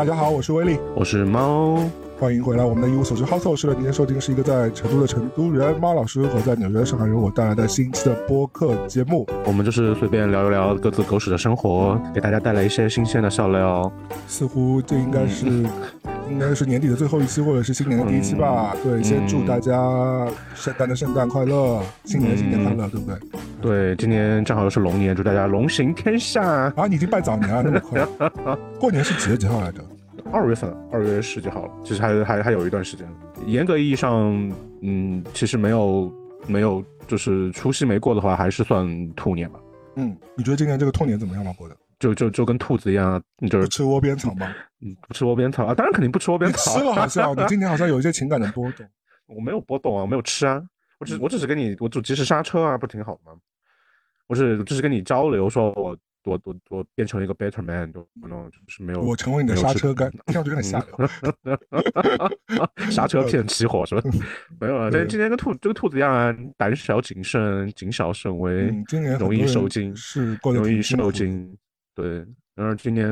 大家好，我是威力，我是猫，欢迎回来。我们的一无所知 House 是的，今天收听是一个在成都的成都人猫老师和在纽约的上海人我带来的新一期的播客节目。我们就是随便聊一聊各自狗屎的生活，给大家带来一些新鲜的笑料。似乎这应该是应该是年底的最后一期，或者是新年的第一期吧。对，先祝大家圣诞的圣诞快乐，新年的新年快乐，对不对？对，今年正好又是龙年，祝大家龙行天下。啊，你已经拜早年了，那么快？过年是几月几号来着？二月份，二月十几号了，其实还还还有一段时间。严格意义上，嗯，其实没有没有，就是除夕没过的话，还是算兔年吧。嗯，你觉得今年这个兔年怎么样吗？过的？就就就跟兔子一样，就是吃窝边草吗？嗯，不吃窝边草啊，当然肯定不吃窝边草。吃了好像，你今年好像有一些情感的波动。我没有波动啊，我没有吃啊，我只我只是跟你，我就及时刹车啊，不挺好的吗？我是就是跟你交流，说我。我我我变成了一个 better man，就可能就是没有。我成为你的 刹车杆，听上去有点吓流。刹车片起火是吧？没有啊，但今年跟兔这个兔子一样啊，胆小谨慎，谨小慎微，今年容易受惊，是容易受惊。对，然后今年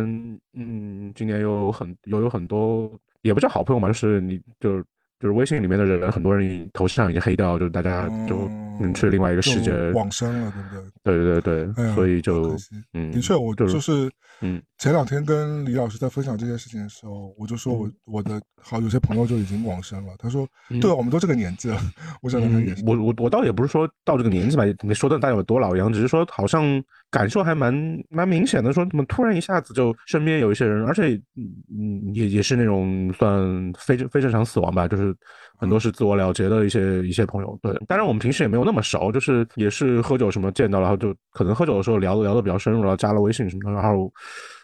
嗯，今年有很有有很多，也不叫好朋友嘛，就是你就。就是微信里面的人，很多人头像已经黑掉，就是大家就嗯去另外一个世界往生了，对不对？对对对对，所以就嗯，的确，我就是嗯，前两天跟李老师在分享这件事情的时候，我就说我我的好有些朋友就已经往生了。他说，对，我们都这个年纪了。我想他也是。我我我倒也不是说到这个年纪吧，你说的大家有多老一样，只是说好像感受还蛮蛮明显的，说怎么突然一下子就身边有一些人，而且嗯也也是那种算非非正常死亡吧，就是。很多是自我了结的一些一些朋友，对，当然我们平时也没有那么熟，就是也是喝酒什么见到，然后就可能喝酒的时候聊的聊的比较深入，然后加了微信什么的，然后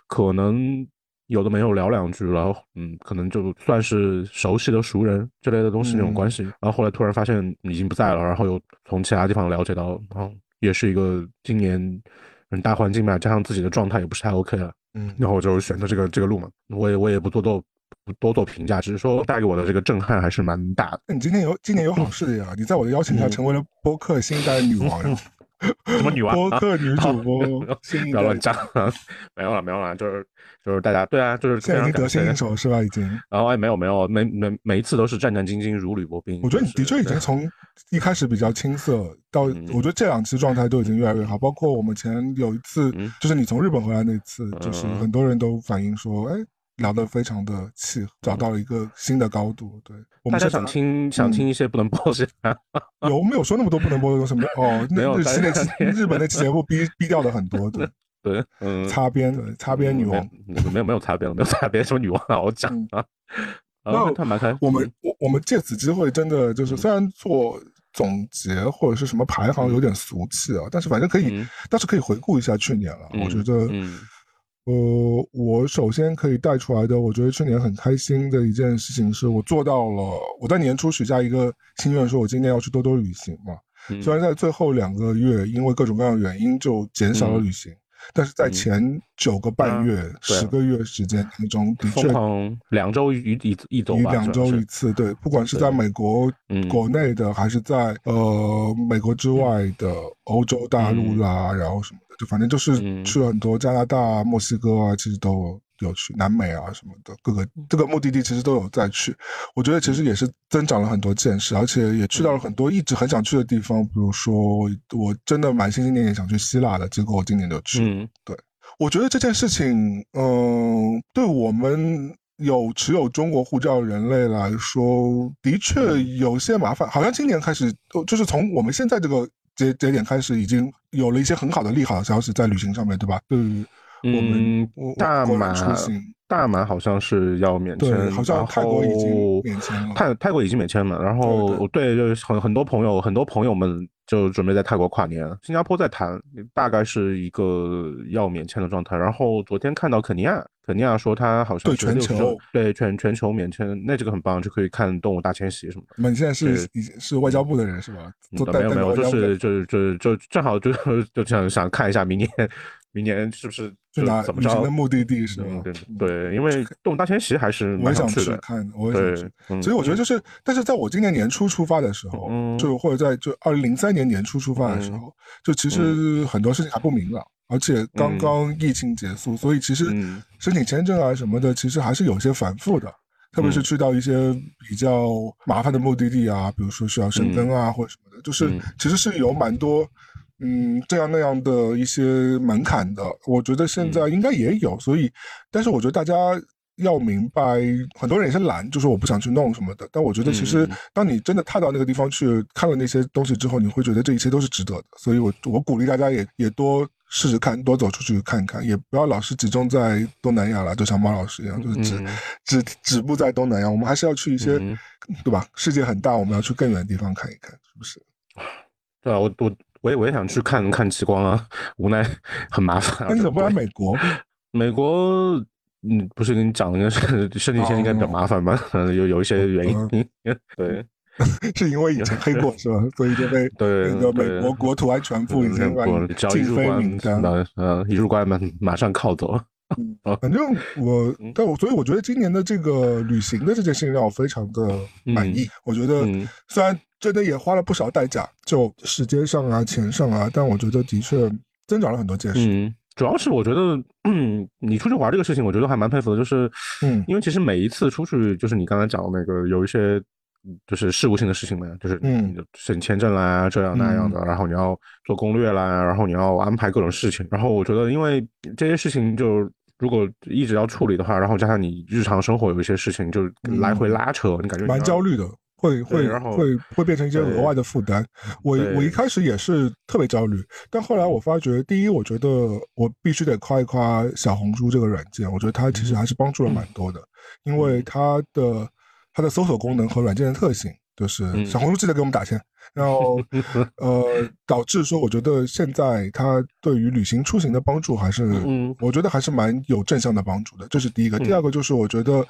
可能有的没有聊两句，然后嗯，可能就算是熟悉的熟人之类的东西那种关系，然后后来突然发现已经不在了，然后又从其他地方了解到，然后也是一个今年嗯大环境嘛，加上自己的状态也不是太 OK 了，嗯，然后我就选择这个这个路嘛，我也我也不多做。不多做评价，只是说带给我的这个震撼还是蛮大的。那你今天有今年有好事的呀？你在我的邀请下成为了播客新一代女王呀？什么女王？播客女主播？不要乱讲，没有了，没有了，就是就是大家对啊，就是现在已经得心应手是吧？已经。然后哎，没有没有，每每每一次都是战战兢兢，如履薄冰。我觉得你的确已经从一开始比较青涩，到我觉得这两期状态都已经越来越好。包括我们前有一次，就是你从日本回来那次，就是很多人都反映说，哎。聊得非常的契合，找到了一个新的高度。对，大家想听想听一些不能播的，有没有说那么多不能播的东西？没哦，没有。日期那期日本那期节目逼逼掉了很多，对 对，嗯，擦边擦边女王，没有没有擦边，没有擦边，什么女王啊？我讲啊，那开。我们我我们借此机会，真的就是虽然做总结或者是什么排行有点俗气啊，但是反正可以，但是可以回顾一下去年了。我觉得。呃，我首先可以带出来的，我觉得去年很开心的一件事情是我做到了。我在年初许下一个心愿，说我今年要去多多旅行嘛。虽然在最后两个月因为各种各样的原因就减少了旅行，但是在前九个半月、十个月时间当中，的确两周一一一周吧，两周一次。对，不管是在美国国内的，还是在呃美国之外的欧洲大陆啦，然后什么的。就反正就是去了很多加拿大、墨西哥啊，其实都有去南美啊什么的，各个这个目的地其实都有再去。我觉得其实也是增长了很多见识，而且也去到了很多一直很想去的地方。比如说，我真的蛮心心念念想去希腊的，结果我今年就去。嗯，对，我觉得这件事情，嗯，对我们有持有中国护照人类来说，的确有些麻烦。好像今年开始，就是从我们现在这个。节节点开始已经有了一些很好的利好的消息在旅行上面对吧？对，我们大马大马好像是要免签，好像泰国已经免签了。泰泰国已经免签了，然后对，就是很很多朋友，很多朋友们就准备在泰国跨年。新加坡在谈，大概是一个要免签的状态。然后昨天看到肯尼亚。肯尼亚说他好像对全球对全全球免签，那这个很棒，就可以看动物大迁徙什么的。你现在是已是外交部的人是吧？没有没有，就是就是就是就正好就 就想想看一下明年明年是不是去哪怎么着的目的地是吗？对对，因为动物大迁徙还是我也想去看，我也想去。所以我觉得就是，但是在我今年年初出发的时候，就或者在就二零零三年年初出发的时候，就其实很多事情还不明朗，而且刚刚疫情结束，所以其实申请签证啊什么的，其实还是有些繁复的。特别是去到一些比较麻烦的目的地啊，比如说需要申根啊或者什么的，就是其实是有蛮多嗯这样那样的一些门槛的。我觉得现在应该也有，所以，但是我觉得大家要明白，很多人也是懒，就是我不想去弄什么的。但我觉得其实当你真的踏到那个地方去看了那些东西之后，你会觉得这一切都是值得的。所以我我鼓励大家也也多。试试看，多走出去看看，也不要老是集中在东南亚了，就像猫老师一样，就是只只止步在东南亚。我们还是要去一些，对吧？世界很大，我们要去更远的地方看一看，是不是？对啊，我我我也我也想去看看极光啊，无奈很麻烦。那你怎么不来美国？美国，嗯，不是跟你讲的，申请签应该比较麻烦吗？嗯，有有一些原因，对。是因为以前黑过是吧？所以就被 那个美国国土安全部已经把禁飞名单，嗯，一入关马马上靠走。反正我，但我所以我觉得今年的这个旅行的这件事情让我非常的满意。我觉得虽然真的也花了不少代价，就时间上啊、钱上啊，但我觉得的确增长了很多见识。嗯，主要是我觉得，嗯，你出去玩这个事情，我觉得还蛮佩服的。就是，嗯，因为其实每一次出去，就是你刚才讲的那个，有一些。就是事务性的事情嘛，就是嗯，审签证啦，这样那样的，然后你要做攻略啦，然后你要安排各种事情，然后我觉得，因为这些事情就如果一直要处理的话，然后加上你日常生活有一些事情就来回拉扯，你感觉蛮焦虑的，会会会会变成一些额外的负担。我我一开始也是特别焦虑，但后来我发觉，第一，我觉得我必须得夸一夸小红书这个软件，我觉得它其实还是帮助了蛮多的，因为它的。它的搜索功能和软件的特性，就是小红书记得给我们打钱，然后 呃，导致说，我觉得现在它对于旅行出行的帮助还是，我觉得还是蛮有正向的帮助的。这是第一个，第二个就是我觉得，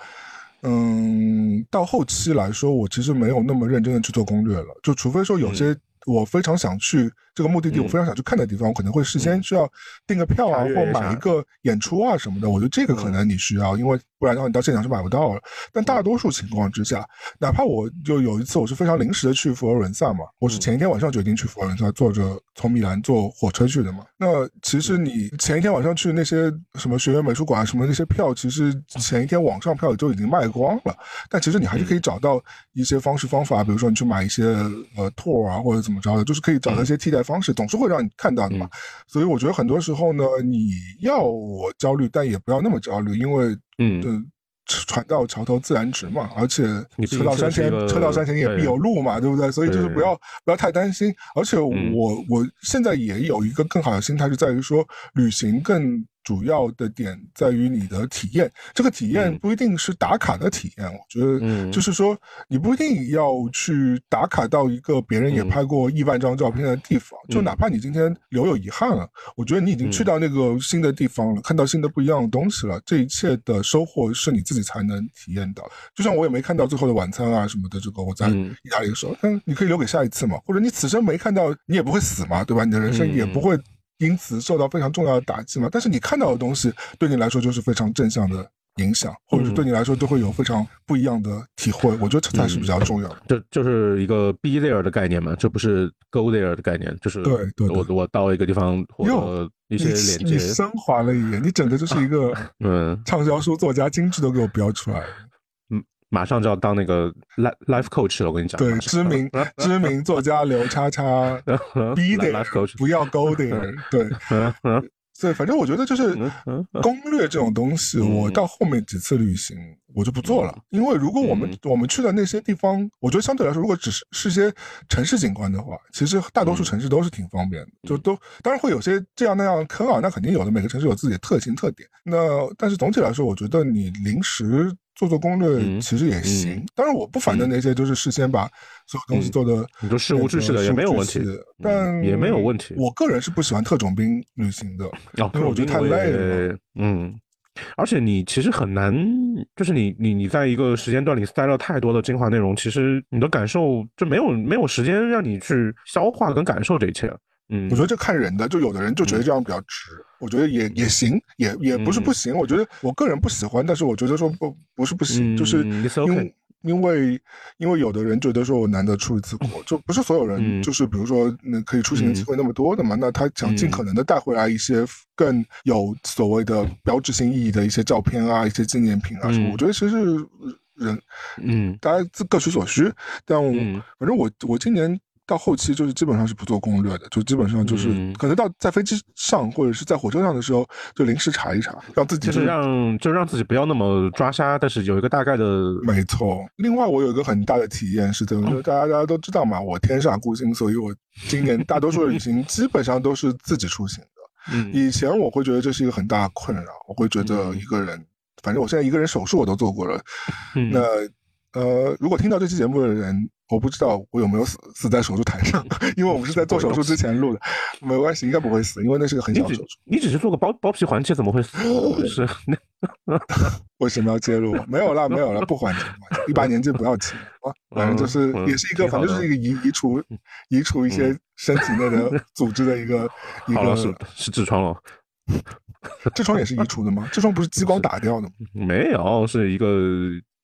嗯，到后期来说，我其实没有那么认真的去做攻略了，就除非说有些我非常想去。这个目的地我非常想去看的地方，我可能会事先需要订个票啊，或买一个演出啊什么的。我觉得这个可能你需要，因为不然的话你到现场是买不到了。但大多数情况之下，哪怕我就有一次我是非常临时的去佛罗伦萨嘛，我是前一天晚上决定去佛罗伦萨，坐着从米兰坐火车去的嘛。那其实你前一天晚上去那些什么学院美术馆什么那些票，其实前一天网上票就已经卖光了。但其实你还是可以找到一些方式方法，比如说你去买一些呃 tour 啊或者怎么着的，就是可以找到一些替代。方式总是会让你看到的嘛，所以我觉得很多时候呢，你要我焦虑，但也不要那么焦虑，因为嗯，船到桥头自然直嘛，而且车到山前车到山前也必有路嘛，对不对？所以就是不要不要太担心，而且我我现在也有一个更好的心态，就在于说旅行更。主要的点在于你的体验，这个体验不一定是打卡的体验，我觉得，就是说你不一定要去打卡到一个别人也拍过亿万张照片的地方，就哪怕你今天留有遗憾了，我觉得你已经去到那个新的地方了，看到新的不一样的东西了，这一切的收获是你自己才能体验到。就像我也没看到最后的晚餐啊什么的，这个我在意大利的时候，嗯，你可以留给下一次嘛，或者你此生没看到，你也不会死嘛，对吧？你的人生也不会。因此受到非常重要的打击嘛？但是你看到的东西对你来说就是非常正向的影响，或者是对你来说都会有非常不一样的体会。我觉得这才是比较重要的。这就是一个 be there 的概念嘛？这不是 go there 的概念，就是对对，我我到一个地方获得一些连接。你升华了一点，你整个就是一个 嗯畅销书作家，精致都给我标出来了。马上就要当那个 life life coach 了，我跟你讲。对，知名 知名作家刘叉叉，be there，不要 go there。对，所以反正我觉得就是攻略这种东西，我到后面几次旅行我就不做了，因为如果我们我们去的那些地方，我觉得相对来说，如果只是是些城市景观的话，其实大多数城市都是挺方便的，就都当然会有些这样那样坑啊，那肯定有的，每个城市有自己的特性特点。那但是总体来说，我觉得你临时。做做攻略其实也行，当然我不反对那些就是事先把所有东西做的，你说事无巨细的也没有问题，但也没有问题。我个人是不喜欢特种兵旅行的，因为我觉得太累了。嗯，而且你其实很难，就是你你你在一个时间段里塞了太多的精华内容，其实你的感受就没有没有时间让你去消化跟感受这一切。嗯，我觉得这看人的，就有的人就觉得这样比较直，我觉得也也行，也也不是不行。我觉得我个人不喜欢，但是我觉得说不不是不行，就是因为因为因为有的人觉得说我难得出一次国，就不是所有人，就是比如说那可以出行的机会那么多的嘛，那他想尽可能的带回来一些更有所谓的标志性意义的一些照片啊，一些纪念品啊什么。我觉得其实人，嗯，大家自各取所需，但反正我我今年。到后期就是基本上是不做攻略的，就基本上就是可能到在飞机上或者是在火车上的时候，就临时查一查，让自己就是让就让自己不要那么抓瞎，但是有一个大概的。没错。另外，我有一个很大的体验是，怎么？就大家大家都知道嘛，我天煞孤星，所以我今年大多数旅行基本上都是自己出行的。嗯。以前我会觉得这是一个很大的困扰，我会觉得一个人，反正我现在一个人手术我都做过了。嗯。那呃，如果听到这期节目的人。我不知道我有没有死死在手术台上，因为我们是在做手术之前录的，没关系，应该不会死，因为那是个很小的手术。你只是做个包包皮环切，怎么会死？是，为什么要介入？没有了，没有了，不还钱，一把年纪不要切啊！反正就是也是一个，反正就是一个移移除移除一些身体内的组织的一个一个是是痔疮了，痔疮也是移除的吗？痔疮不是激光打掉的吗？没有，是一个。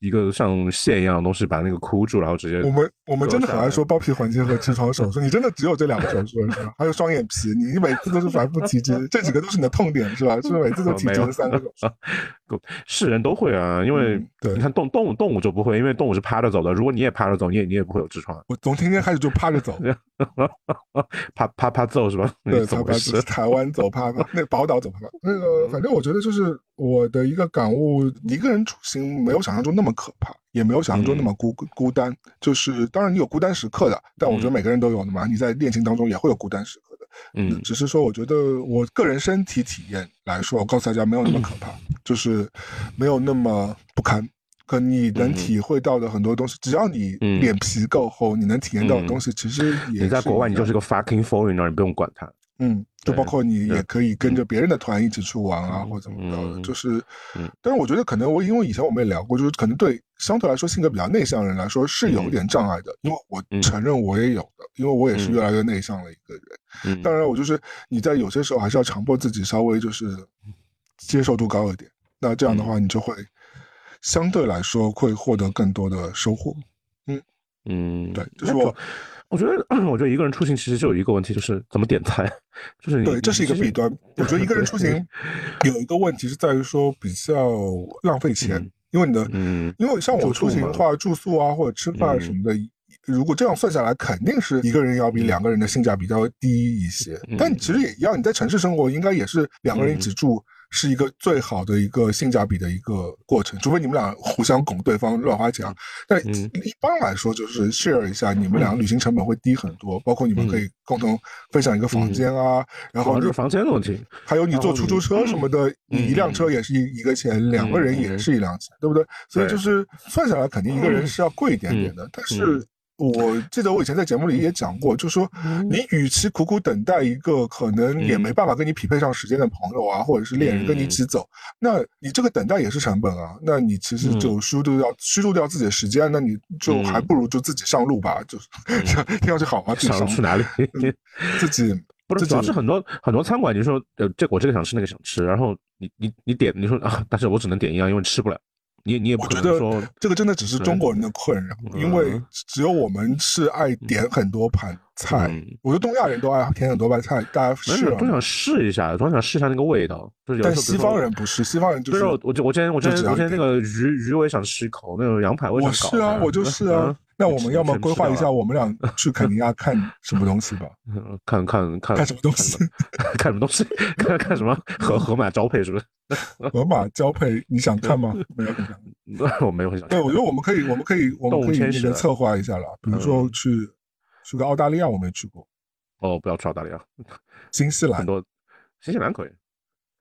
一个像线一样的东西把那个箍住，然后直接。我们我们真的很爱说包皮环切和痔疮手术，你真的只有这两个手术是吧？还有双眼皮，你每次都是反复提及，这几个都是你的痛点是吧？是不是每次都提及这三个手术？是人都会啊，因为你看动动物动物就不会，因为动物是趴着走的。如果你也趴着走，你也你也不会有痔疮。我从今天开始就趴着走，趴趴趴走是吧？对，趴趴走，台湾走趴趴，那宝岛走趴趴。那个反正我觉得就是我的一个感悟，一个人出行没有想象中那么可怕，也没有想象中那么孤孤单。就是当然你有孤单时刻的，但我觉得每个人都有的嘛。你在恋情当中也会有孤单时刻的。嗯，只是说，我觉得我个人身体体验来说，我告诉大家没有那么可怕，就是没有那么不堪。可你能体会到的很多东西，只要你脸皮够厚，你能体验到的东西，其实也你在国外，你就是个 fucking foreigner，你不用管他。嗯，就包括你也可以跟着别人的团一起去玩啊，或者怎么着的，就是，但是我觉得可能我因为以前我们也聊过，就是可能对相对来说性格比较内向的人来说是有一点障碍的，因为我承认我也有的，因为我也是越来越内向的一个人。当然，我就是你在有些时候还是要强迫自己稍微就是接受度高一点，那这样的话你就会相对来说会获得更多的收获。嗯。嗯，对，就是我。我觉得，我觉得一个人出行其实就有一个问题，就是怎么点菜，就是对，这是一个弊端。我觉得一个人出行有一个问题是在于说比较浪费钱，因为你的，嗯，因为像我出行的话，住宿啊或者吃饭什么的，如果这样算下来，肯定是一个人要比两个人的性价比较低一些。但其实也一样，你在城市生活应该也是两个人一起住。是一个最好的一个性价比的一个过程，除非你们俩互相拱对方乱花钱。但一般来说，就是 share 一下，你们俩旅行成本会低很多。包括你们可以共同分享一个房间啊，然后房间的问题，还有你坐出租车什么的，你一辆车也是一一个钱，两个人也是一辆钱，对不对？所以就是算下来，肯定一个人是要贵一点点的，但是。我记得我以前在节目里也讲过，就是说，你与其苦苦等待一个可能也没办法跟你匹配上时间的朋友啊，或者是恋人跟你一起走，那你这个等待也是成本啊。那你其实就虚度掉虚度掉自己的时间，那你就还不如就自己上路吧，就是 听上去好吗？上去哪里？自己 不是，主要是很多很多餐馆，你说呃，这我这个想吃那个想吃，然后你你你点你说啊，但是我只能点一样，因为吃不了。你你也不觉得说这个真的只是中国人的困扰，因为只有我们是爱点很多盘菜。我觉得东亚人都爱点很多盘菜，大家是都想试一下，都想试一下那个味道。但西方人不是，西方人就是我我我今天我今天我今天那个鱼鱼我也想吃一口，那种羊排我也想搞。是啊，我就是啊。那我们要么规划一下，我们俩去肯尼亚 看什么东西吧？看看看 看什么东西？看什么东西？看看什么河河马交配是不是？河马交配你想看吗？没有我没有很想。对，我觉得我们可以，我们可以，我们可以那个策划一下了。比如说去去个澳大利亚，我没去过。哦，不要去澳大利亚，新西兰很多，新西兰可以。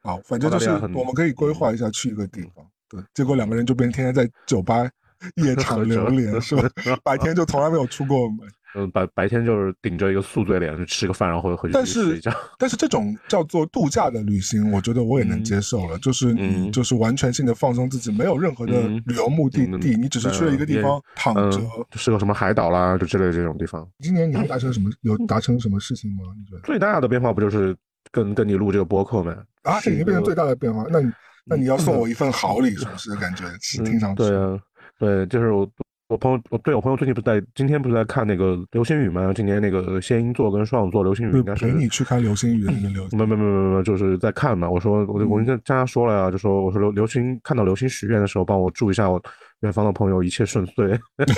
好，反正就是我们可以规划一下去一个地方。对，结果两个人就变天天在酒吧夜场流连 是吧？白天就从来没有出过门。嗯，白白天就是顶着一个宿醉脸去吃个饭，然后回去但是。但是这种叫做度假的旅行，我觉得我也能接受了。就是你就是完全性的放松自己，没有任何的旅游目的地，你只是去了一个地方躺着，是个什么海岛啦，就之类的这种地方。今年你还达成 什么？有达成什么事情吗？你觉得最大的变化不就是跟跟你录这个播客吗？啊，这已经变成最大的变化。那你那你要送我一份好礼，是不是？感觉听上去对啊，对，就是我。我朋友，我对我朋友最近不是在今天不是在看那个流星雨嘛？今年那个仙音座跟双子座流星雨应该是陪你去看流星雨的那个流，没没没没没，就是在看嘛。我说我我跟跟他说了呀，就说我说流流星看到流星许愿的时候，帮我祝一下我远方的朋友一切顺遂。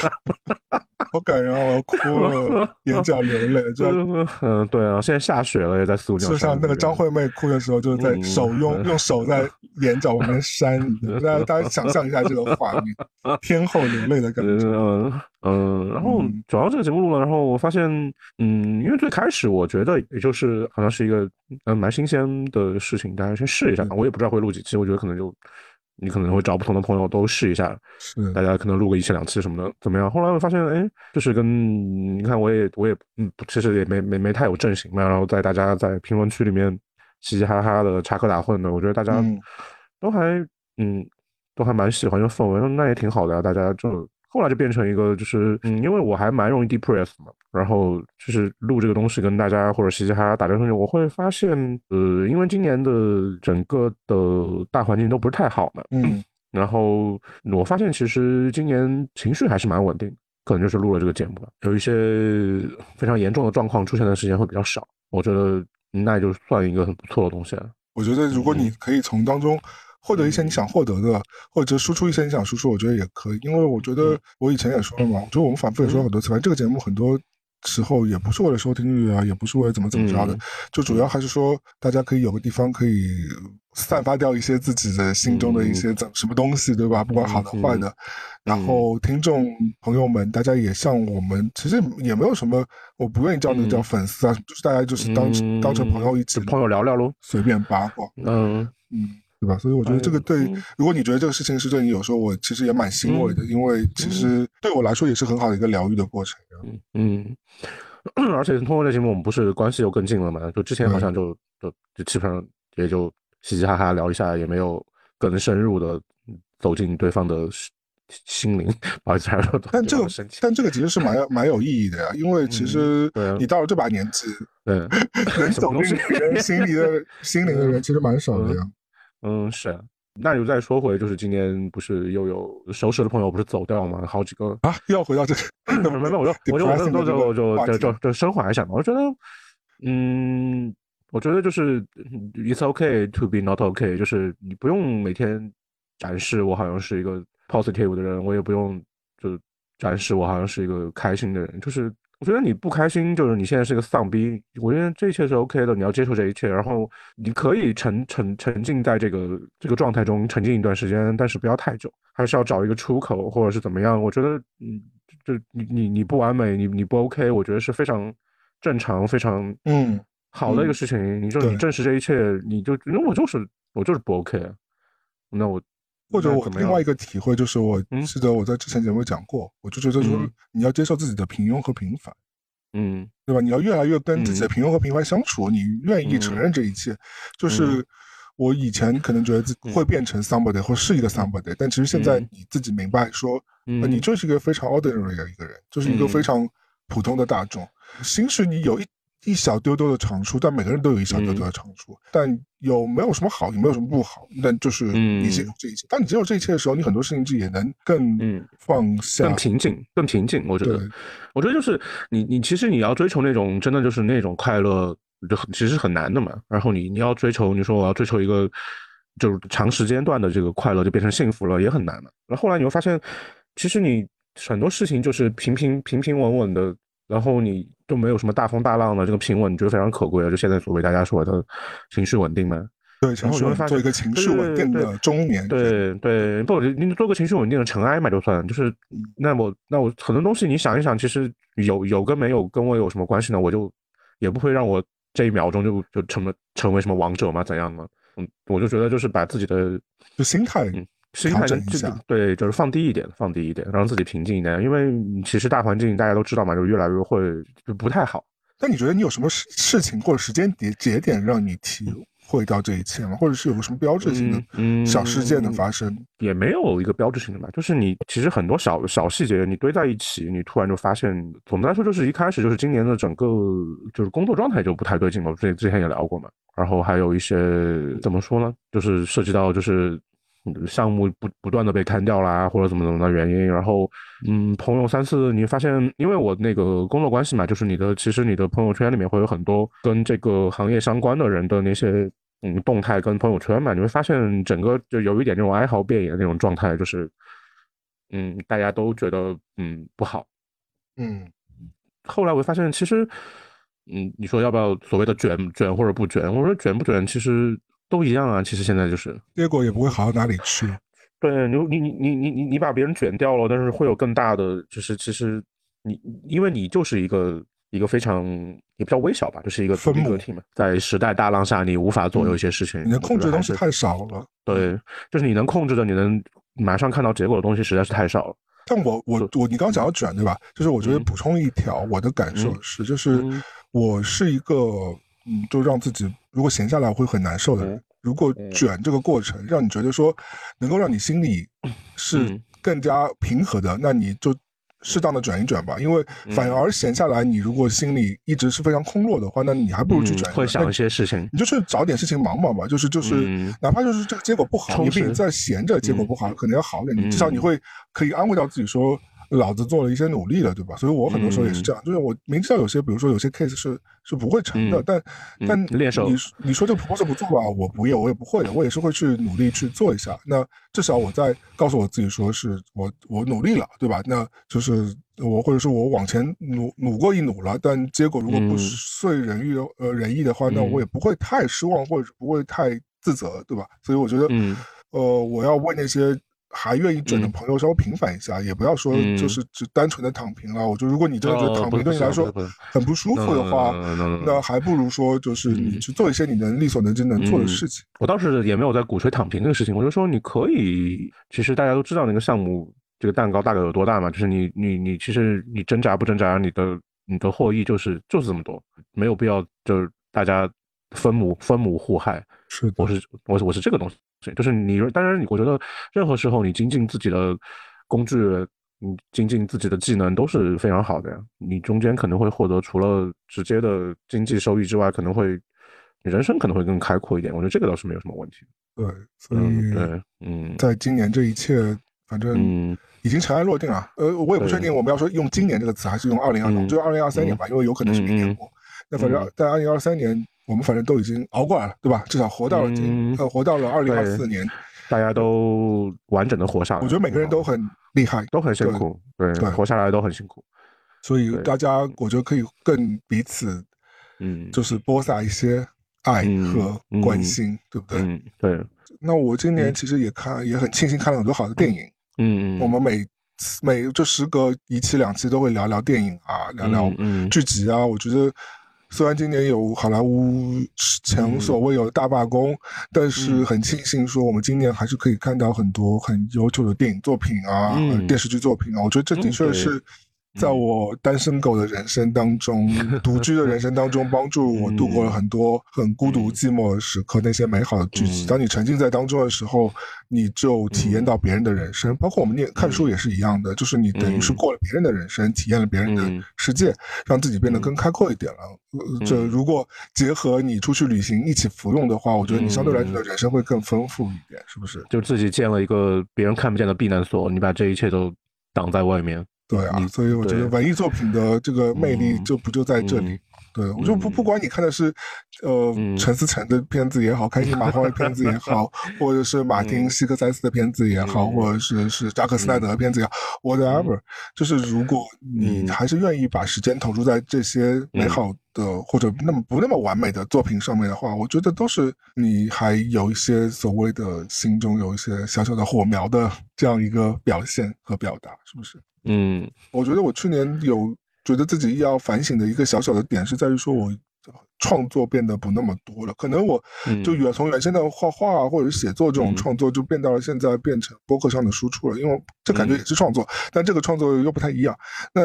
好感人啊！我要哭了，眼角 流泪。就 嗯，对啊，现在下雪了，也在四五就像那个张惠妹哭的时候，就是在手用用手在眼角旁边扇。大家大家想象一下这个画面，天后流泪的感觉。嗯嗯。然后主要这个节目录了，然后我发现，嗯，因为最开始我觉得也就是好像是一个嗯蛮新鲜的事情，大家先试一下。我也不知道会录几期，我觉得可能就。你可能会找不同的朋友都试一下，是大家可能录个一期两期什么的，怎么样？后来我发现，哎，就是跟你看，我也我也嗯，其实也没没没太有阵型嘛，然后在大家在评论区里面嘻嘻哈哈的插科打诨的，我觉得大家都还嗯都还蛮喜欢这氛围，那也挺好的啊，大家就。后来就变成一个，就是嗯，因为我还蛮容易 depress 嘛，然后就是录这个东西跟大家或者嘻嘻哈哈打这个东西，我会发现，呃，因为今年的整个的大环境都不是太好嘛，嗯，然后我发现其实今年情绪还是蛮稳定，可能就是录了这个节目了，有一些非常严重的状况出现的时间会比较少，我觉得那也就算一个很不错的东西了。我觉得如果你可以从当中。获得一些你想获得的，或者输出一些你想输出，我觉得也可以。因为我觉得我以前也说了嘛，我觉得我们反复也说了很多次，反正这个节目很多时候也不是为了收听率啊，也不是为了怎么怎么着的，就主要还是说大家可以有个地方可以散发掉一些自己的心中的一些怎什么东西，对吧？不管好的坏的。然后听众朋友们，大家也像我们，其实也没有什么，我不愿意叫那个叫粉丝啊，就是大家就是当当成朋友一起，朋友聊聊喽，随便八卦。嗯嗯。对吧？所以我觉得这个对，如果你觉得这个事情是对你有时候，我其实也蛮欣慰的，因为其实对我来说也是很好的一个疗愈的过程。嗯，而且通过这节目，我们不是关系又更近了嘛？就之前好像就就就基本上也就嘻嘻哈哈聊一下，也没有更深入的走进对方的心灵。不好意思，但这个但这个其实是蛮蛮有意义的呀，因为其实你到了这把年纪，对，能走进人心里的 心灵的人其实蛮少的呀。嗯，是。那就再说回，就是今年不是又有熟识的朋友不是走掉吗？好几个啊，又要回到这，没没没，我就我就我就 就就就就升华一下嘛。我觉得，嗯，我觉得就是 it's okay to be not okay，就是你不用每天展示我好像是一个 positive 的人，我也不用就展示我好像是一个开心的人，就是。我觉得你不开心，就是你现在是个丧逼。我觉得这一切是 OK 的，你要接受这一切，然后你可以沉沉沉浸在这个这个状态中沉浸一段时间，但是不要太久，还是要找一个出口，或者是怎么样。我觉得，嗯，就你你你不完美，你你不 OK，我觉得是非常正常、非常嗯好的一个事情。你就你正视这一切，你就那我就是我就是不 OK，那我。或者我另外一？个体会就是，我记得我在之前节目讲过，我就觉得说你要接受自己的平庸和平凡，嗯，对吧？你要越来越跟自己的平庸和平凡相处，你愿意承认这一切。就是我以前可能觉得自己会变成 somebody 或是一个 somebody，但其实现在你自己明白说，你就是一个非常 ordinary 的一个人，就是一个非常普通的大众。兴许你有一。一小丢丢的长处，但每个人都有一小丢丢的长处，但有没有什么好，有没有什么不好？但就是你接受这一切。当你接受这一切的时候，你很多事情就也能更放下、更平静、更平静。我觉得，我觉得就是你，你其实你要追求那种真的就是那种快乐，就其实很难的嘛。然后你你要追求，你说我要追求一个就是长时间段的这个快乐，就变成幸福了，也很难嘛。然后后来你会发现，其实你很多事情就是平平平平稳稳的。然后你都没有什么大风大浪的这个平稳，你觉得非常可贵啊！就现在所谓大家说的情绪稳定嘛。对，然后你会发现做一个情绪稳定的中年。对对，不，你做个情绪稳定的尘埃嘛，就算。就是那我那我很多东西你想一想，其实有有跟没有跟我有什么关系呢？我就也不会让我这一秒钟就就成了成为什么王者嘛，怎样嘛？嗯，我就觉得就是把自己的就心态心态就对，就是放低一点，放低一点，让自己平静一点。因为其实大环境大家都知道嘛，就越来越会就不太好。那你觉得你有什么事事情或者时间节节点让你体会到这一切吗？或者是有个什么标志性的小事件的发生？也没有一个标志性的吧，就是你其实很多小小细节你堆在一起，你突然就发现，总的来说就是一开始就是今年的整个就是工作状态就不太对劲嘛。之之前也聊过嘛。然后还有一些怎么说呢？就是涉及到就是项目不不断的被砍掉啦，或者怎么怎么的原因。然后嗯，朋友三次，你发现因为我那个工作关系嘛，就是你的其实你的朋友圈里面会有很多跟这个行业相关的人的那些嗯动态跟朋友圈嘛，你会发现整个就有一点那种哀嚎遍野的那种状态，就是嗯大家都觉得嗯不好，嗯。后来我发现其实。嗯，你说要不要所谓的卷卷或者不卷？我说卷不卷其实都一样啊。其实现在就是结果也不会好到哪里去。对你，你你你你你你把别人卷掉了，但是会有更大的，就是其实你因为你就是一个一个非常也比较微小吧，就是一个分个体嘛，在时代大浪下，你无法左右一些事情，你能控制的东西太少了。对，就是你能控制的，你能马上看到结果的东西实在是太少了。但我我我，你刚刚讲到卷对吧？就是我觉得补充一条，我的感受是，就是。我是一个，嗯，就让自己如果闲下来会很难受的人。如果卷这个过程让你觉得说，能够让你心里是更加平和的，那你就适当的卷一卷吧。因为反而闲下来，你如果心里一直是非常空落的话，那你还不如去卷。会想一些事情，你就去找点事情忙忙吧。就是就是，哪怕就是这个结果不好，你比你在闲着结果不好可能要好点。你至少你会可以安慰到自己说。老子做了一些努力了，对吧？所以我很多时候也是这样，就是我明知道有些，比如说有些 case 是是不会成的，但但你你说这个 proposal 不做吧，我不也我也不会的，我也是会去努力去做一下。那至少我在告诉我自己说是我我努力了，对吧？那就是我或者说我往前努努过一努了，但结果如果不遂人意呃人意的话，那我也不会太失望，或者不会太自责，对吧？所以我觉得，呃，我要为那些。还愿意准的朋友稍微平反一下，也不要说就是只单纯的躺平了。我觉得如果你真的觉得躺平对你来说很不舒服的话，那还不如说就是你去做一些你能力所能及能做的事情。我倒是也没有在鼓吹躺平这个事情，我就说你可以，其实大家都知道那个项目这个蛋糕大概有多大嘛，就是你你你其实你挣扎不挣扎，你的你的获益就是就是这么多，没有必要就是大家分母分母互害。是，我是我我是这个东西。就是你，当然，你我觉得任何时候你精进自己的工具，你精进自己的技能都是非常好的呀。你中间可能会获得除了直接的经济收益之外，可能会人生可能会更开阔一点。我觉得这个倒是没有什么问题。对，所以对，嗯，在今年这一切，反正已经尘埃落定了。呃，我也不确定我们要说用今年这个词，还是用二零二，就二零二三年吧，因为有可能是明年过。那反正在二零二三年。我们反正都已经熬过来了，对吧？至少活到了今，呃，活到了二零二四年，大家都完整的活下来。我觉得每个人都很厉害，都很辛苦，对，活下来都很辛苦。所以大家，我觉得可以更彼此，嗯，就是播撒一些爱和关心，对不对？嗯，对。那我今年其实也看，也很庆幸看了很多好的电影。嗯嗯。我们每每就时隔一期两期都会聊聊电影啊，聊聊剧集啊。我觉得。虽然今年有好莱坞前所未有的大罢工，但是很庆幸说我们今年还是可以看到很多很优秀的电影作品啊，电视剧作品啊。我觉得这的确是。在我单身狗的人生当中，独居的人生当中，帮助我度过了很多很孤独寂寞的时刻。那些美好的剧情，当你沉浸在当中的时候，你就体验到别人的人生。包括我们念看书也是一样的，就是你等于是过了别人的人生，体验了别人的世界，让自己变得更开阔一点了。这如果结合你出去旅行一起服用的话，我觉得你相对来说人生会更丰富一点，是不是？就自己建了一个别人看不见的避难所，你把这一切都挡在外面。对啊，所以我觉得文艺作品的这个魅力就不就在这里。对，我就不不管你看的是，呃，陈思诚的片子也好，开心麻花的片子也好，或者是马丁西克塞斯的片子也好，或者是是扎克斯奈德的片子也好，whatever，就是如果你还是愿意把时间投入在这些美好的或者那么不那么完美的作品上面的话，我觉得都是你还有一些所谓的心中有一些小小的火苗的这样一个表现和表达，是不是？嗯，我觉得我去年有觉得自己要反省的一个小小的点是在于说，我创作变得不那么多了。可能我就原从原先的画画或者写作这种创作，就变到了现在变成博客上的输出了。因为这感觉也是创作，但这个创作又不太一样。那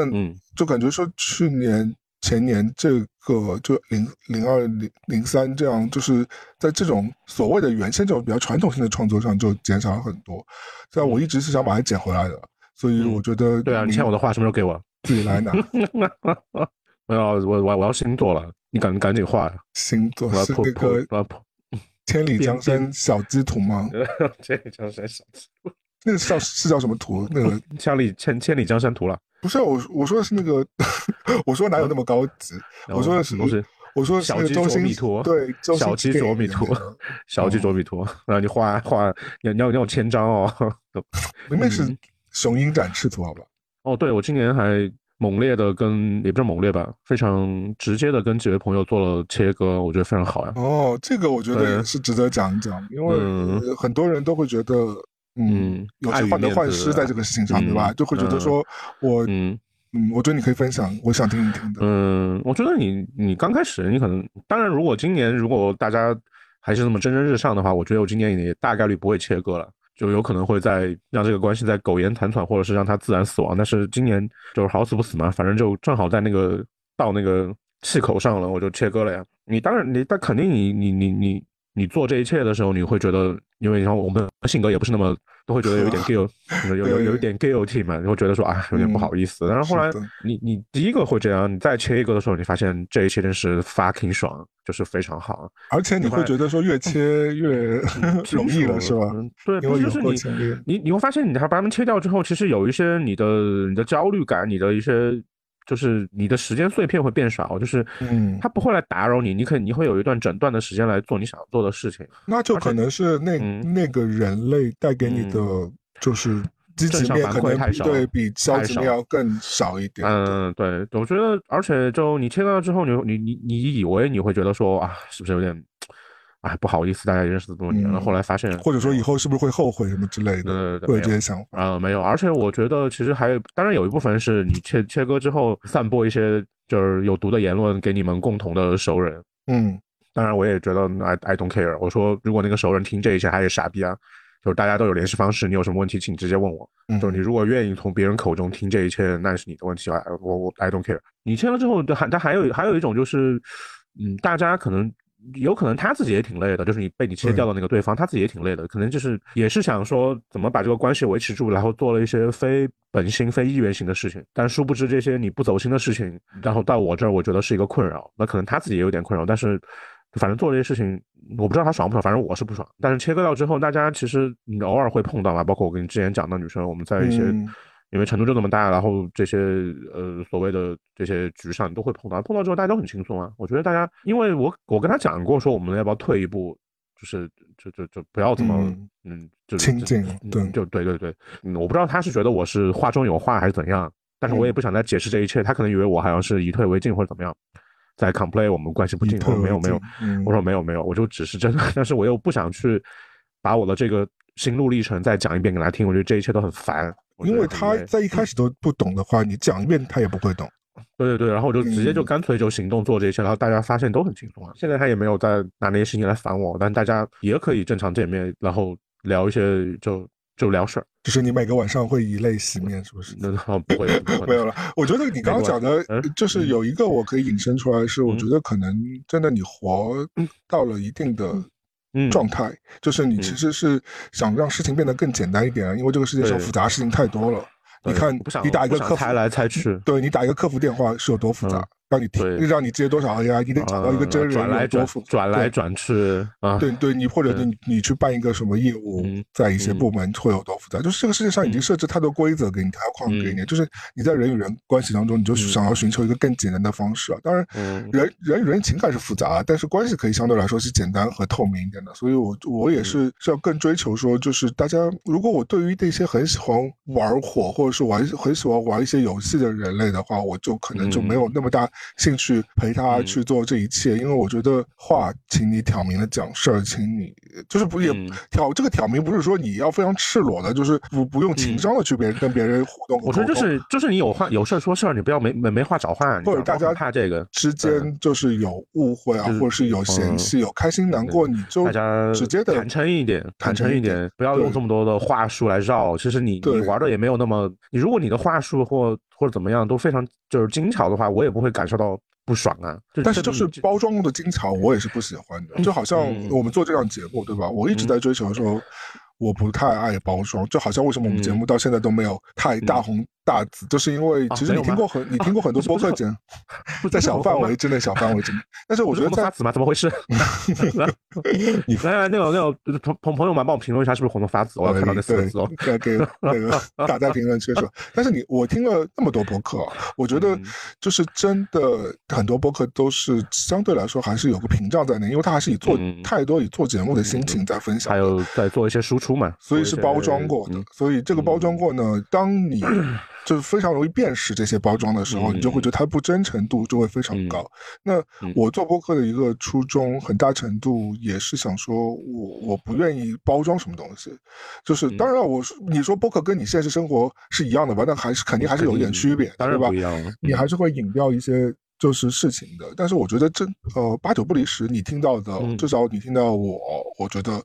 就感觉说去年。前年这个就零零二零零三这样，就是在这种所谓的原先这种比较传统性的创作上就减少了很多。但我一直是想把它捡回来的，所以我觉得对啊，你欠我的画什么时候给我？自己来拿。我要我我我要星座了，你赶赶紧画。星座是那个 千里江山小鸡图 吗？千里江山小鸡图，那个叫是叫什么图？那个千里千千里江山图了。不是我，我说的是那个，我说哪有那么高级？我说的是，我说小鸡啄米图，对，小鸡啄米图，小鸡啄米图，然后你画画，你你要你要签章哦。明明是雄鹰展翅图，好吧？哦，对，我今年还猛烈的跟，也不是猛烈吧，非常直接的跟几位朋友做了切割，我觉得非常好呀。哦，这个我觉得也是值得讲一讲，因为很多人都会觉得。嗯，有些患得患失在这个事情上，对吧？就会觉得说，我，嗯，我觉得你可以分享，我想听一听的。嗯，我觉得你，你刚开始，你可能，当然，如果今年如果大家还是那么蒸蒸日上的话，我觉得我今年也大概率不会切割了，就有可能会在让这个关系在苟延残喘，或者是让它自然死亡。但是今年就是好死不死嘛，反正就正好在那个到那个气口上了，我就切割了呀。你当然，你但肯定你你你你你做这一切的时候，你会觉得。因为你看我们性格也不是那么都会觉得有一点 guilt，有有有一点 guilty 嘛，你会觉得说啊有点不好意思。但是后来你你第一个会这样，你再切一个的时候，你发现这一切真是 fucking 爽，就是非常好。而且你会觉得说越切 越 容易了，是吧？对，就是你你你会发现，你把它们切掉之后，其实有一些你的你的焦虑感，你的一些。就是你的时间碎片会变少，就是，嗯，他不会来打扰你，你可你会有一段整段的时间来做你想做的事情。那就可能是那那个人类带给你的就是积极面可能对比消极面要更少一点。嗯，对，我觉得，而且就你切断了之后，你你你你以为你会觉得说啊，是不是有点？哎，不好意思，大家认识这么多年了，后来发现，或者说以后是不是会后悔什么之类的，会有这些想法啊？没有，而且我觉得其实还当然有一部分是你切切割之后散播一些就是有毒的言论给你们共同的熟人。嗯，当然我也觉得 I I don't care。我说如果那个熟人听这一些，他也傻逼啊，就是大家都有联系方式，你有什么问题请直接问我。就是你如果愿意从别人口中听这一切，那是你的问题啊，我我 I don't care。你签了之后，还但还有还有一种就是，嗯，大家可能。有可能他自己也挺累的，就是你被你切掉的那个对方，他自己也挺累的，可能就是也是想说怎么把这个关系维持住，然后做了一些非本心、非意愿性的事情，但殊不知这些你不走心的事情，然后到我这儿，我觉得是一个困扰。那可能他自己也有点困扰，但是反正做这些事情，我不知道他爽不爽，反正我是不爽。但是切割掉之后，大家其实你偶尔会碰到嘛，包括我跟你之前讲的女生，我们在一些。因为成都就那么大，然后这些呃所谓的这些局上都会碰到，碰到之后大家都很轻松啊。我觉得大家，因为我我跟他讲过说我们要不要退一步，就是就就就不要这么嗯就亲近，对，就对对对。嗯，我不知道他是觉得我是话中有话还是怎样，但是我也不想再解释这一切。他可能以为我好像是以退为进或者怎么样，在 complain 我们关系不近。我说没有没有，我说没有没有，我就只是真的，但是我又不想去把我的这个心路历程再讲一遍给他听。我觉得这一切都很烦。因为他在一开始都不懂的话，你讲一遍他也不会懂。对对对，然后我就直接就干脆就行动做这些，然后大家发现都很轻松啊。现在他也没有再拿那些事情来烦我，但大家也可以正常见面，然后聊一些就就聊事儿。就是你每个晚上会以泪洗面，是不是？那 不会，没有了。我觉得你刚刚讲的，就是有一个我可以引申出来，是我觉得可能真的你活到了一定的。状态就是你其实是想让事情变得更简单一点，因为这个世界上复杂事情太多了。你看，你打一个客服猜来猜去，对你打一个客服电话是有多复杂。让你听，让你接多少 AI，你得找到一个真人转来转转来转去啊！对对，你或者你你去办一个什么业务，在一些部门会有多复杂？就是这个世界上已经设置太多规则给你，条框给你，就是你在人与人关系当中，你就想要寻求一个更简单的方式啊。当然，人人与人情感是复杂，但是关系可以相对来说是简单和透明一点的。所以，我我也是是要更追求说，就是大家如果我对于那些很喜欢玩火，或者是玩很喜欢玩一些游戏的人类的话，我就可能就没有那么大。兴趣陪他去做这一切，因为我觉得话，请你挑明了讲事儿，请你就是不也挑这个挑明，不是说你要非常赤裸的，就是不不用情商的去别人跟别人互动。我觉得就是就是你有话有事说事儿，你不要没没没话找话，或者大家怕这个之间就是有误会啊，或者是有嫌弃、有开心难过，你就大家直接的坦诚一点，坦诚一点，不要用这么多的话术来绕。其实你你玩的也没有那么，你如果你的话术或或者怎么样都非常就是精巧的话，我也不会感受到不爽啊。但是就是包装的精巧，我也是不喜欢的。就好像我们做这档节目，对吧？我一直在追求说，我不太爱包装，就好像为什么我们节目到现在都没有太大红。大紫，就是因为其实你听过很你听过很多播客节目，在小范围之内，小范围之内。但是我觉得发紫吗？怎么回事？你来来，那个那个朋朋朋友们帮我评论一下，是不是红的发紫？我要看到那四个字哦。对，给 那个打在评论区说。但是你我听了那么多播客，我觉得就是真的很多播客都是相对来说还是有个屏障在那，因为他还是以做太多以做节目的心情在分享，还有在做一些输出嘛，所以是包装过的。所以这个包装过呢，当你。就是非常容易辨识这些包装的时候，你就会觉得它不真诚度就会非常高。那我做播客的一个初衷，很大程度也是想说，我我不愿意包装什么东西。就是当然，我你说播客跟你现实生活是一样的吧？那还是肯定还是有一点区别，当然不一样。你还是会引掉一些。就是事情的，但是我觉得这呃八九不离十，你听到的至少你听到我，我觉得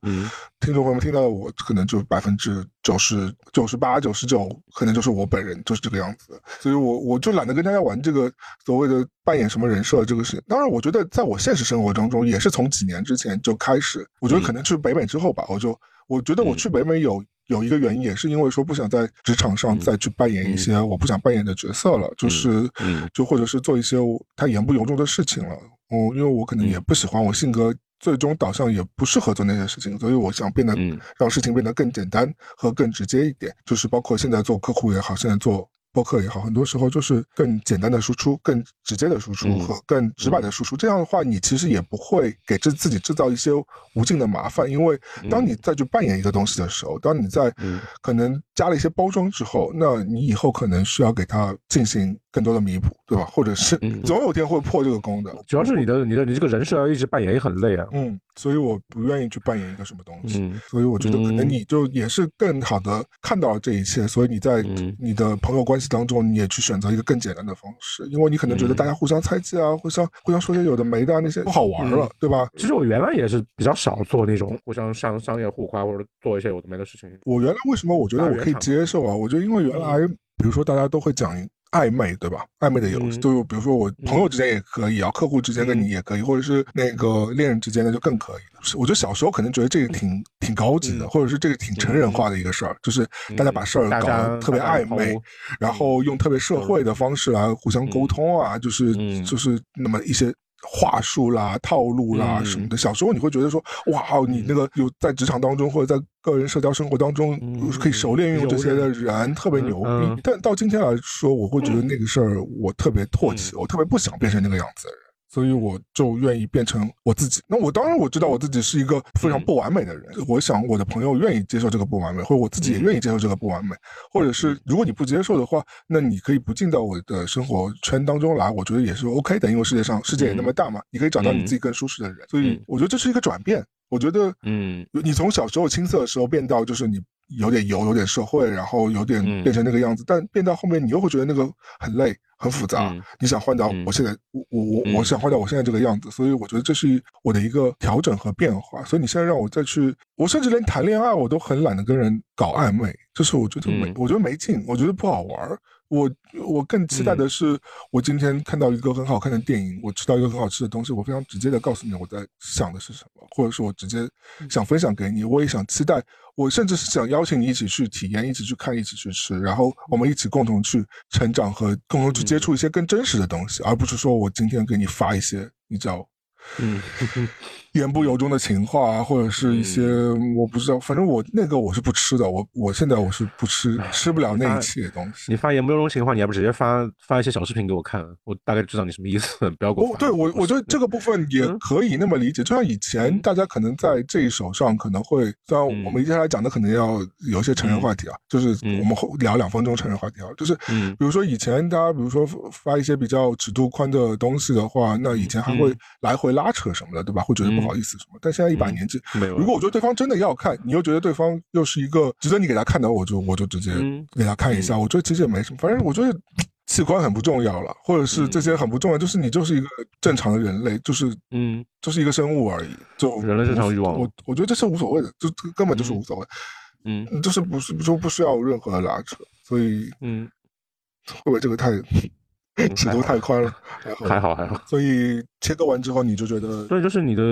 听众朋友们听到的我，可能就百分之九十九十八九十九，可能就是我本人就是这个样子，所以我我就懒得跟大家玩这个所谓的扮演什么人设这个事情。当然，我觉得在我现实生活当中，也是从几年之前就开始，我觉得可能去北美之后吧，我就我觉得我去北美有。有一个原因也是因为说不想在职场上再去扮演一些我不想扮演的角色了，就是，就或者是做一些他言不由衷的事情了。我，因为我可能也不喜欢，我性格最终导向也不适合做那些事情，所以我想变得让事情变得更简单和更直接一点，就是包括现在做客户也好，现在做。播客也好，很多时候就是更简单的输出、更直接的输出和更直白的输出。这样的话，你其实也不会给自自己制造一些无尽的麻烦。因为当你再去扮演一个东西的时候，当你在可能加了一些包装之后，那你以后可能需要给它进行。更多的弥补，对吧？或者是总有天会破这个功的。主要是你的、你的、你这个人设要一直扮演也很累啊。嗯，所以我不愿意去扮演一个什么东西。嗯，所以我觉得可能你就也是更好的看到了这一切，所以你在你的朋友关系当中，你也去选择一个更简单的方式，因为你可能觉得大家互相猜忌啊，互相互相说些有的没的啊那些不好玩了，对吧？其实我原来也是比较少做那种互相商商业互夸或者做一些有的没的事情。我原来为什么我觉得我可以接受啊？我觉得因为原来比如说大家都会讲。暧昧对吧？暧昧的游戏，就比如说我朋友之间也可以啊，客户之间跟你也可以，或者是那个恋人之间的就更可以。我觉得小时候可能觉得这个挺挺高级的，或者是这个挺成人化的一个事儿，就是大家把事儿搞得特别暧昧，然后用特别社会的方式来互相沟通啊，就是就是那么一些。话术啦、套路啦什么的，小时候你会觉得说，哇，你那个有在职场当中或者在个人社交生活当中可以熟练运用这些的人，特别牛逼。但到今天来说，我会觉得那个事儿我特别唾弃，我特别不想变成那个样子的人。所以我就愿意变成我自己。那我当然我知道我自己是一个非常不完美的人。我想我的朋友愿意接受这个不完美，或者我自己也愿意接受这个不完美。或者是如果你不接受的话，那你可以不进到我的生活圈当中来，我觉得也是 OK 的。因为世界上世界也那么大嘛，你可以找到你自己更舒适的人。所以我觉得这是一个转变。我觉得，嗯，你从小时候青涩的时候变到就是你有点油，有点社会，然后有点变成那个样子，但变到后面你又会觉得那个很累。很复杂，你想换到我现在，我我我我想换到我现在这个样子，所以我觉得这是我的一个调整和变化。所以你现在让我再去，我甚至连谈恋爱我都很懒得跟人搞暧昧，就是我觉得没，我觉得没劲，我觉得不好玩。我我更期待的是，我今天看到一个很好看的电影，我吃到一个很好吃的东西，我非常直接的告诉你我在想的是什么，或者说我直接想分享给你。我也想期待，我甚至是想邀请你一起去体验，一起去看，一起去吃，然后我们一起共同去成长和共同去接触一些更真实的东西，而不是说我今天给你发一些，你知道，嗯。言不由衷的情话啊，或者是一些我不知道，反正我那个我是不吃的，我我现在我是不吃，吃不了那一切东西。你发言不由衷情话，你还不直接发发一些小视频给我看，我大概知道你什么意思，不要给我。对我，我觉得这个部分也可以那么理解，就像以前大家可能在这一手上可能会，虽然我们接下来讲的可能要有一些成人话题啊，就是我们聊两分钟成人话题啊，就是比如说以前大家比如说发一些比较尺度宽的东西的话，那以前还会来回拉扯什么的，对吧？会觉得不好意思什么，但现在一把年纪，没有如果我觉得对方真的要看，你又觉得对方又是一个值得你给他看的，我就我就直接给他看一下。我觉得其实也没什么，反正我觉得器官很不重要了，或者是这些很不重要，就是你就是一个正常的人类，就是嗯，就是一个生物而已。就人类正常欲望，我我觉得这是无所谓的，就根本就是无所谓。嗯，就是不是说不需要任何的拉扯，所以嗯，会不会这个太 尺度太宽了？还好还好。所以切割完之后，你就觉得，所以就是你的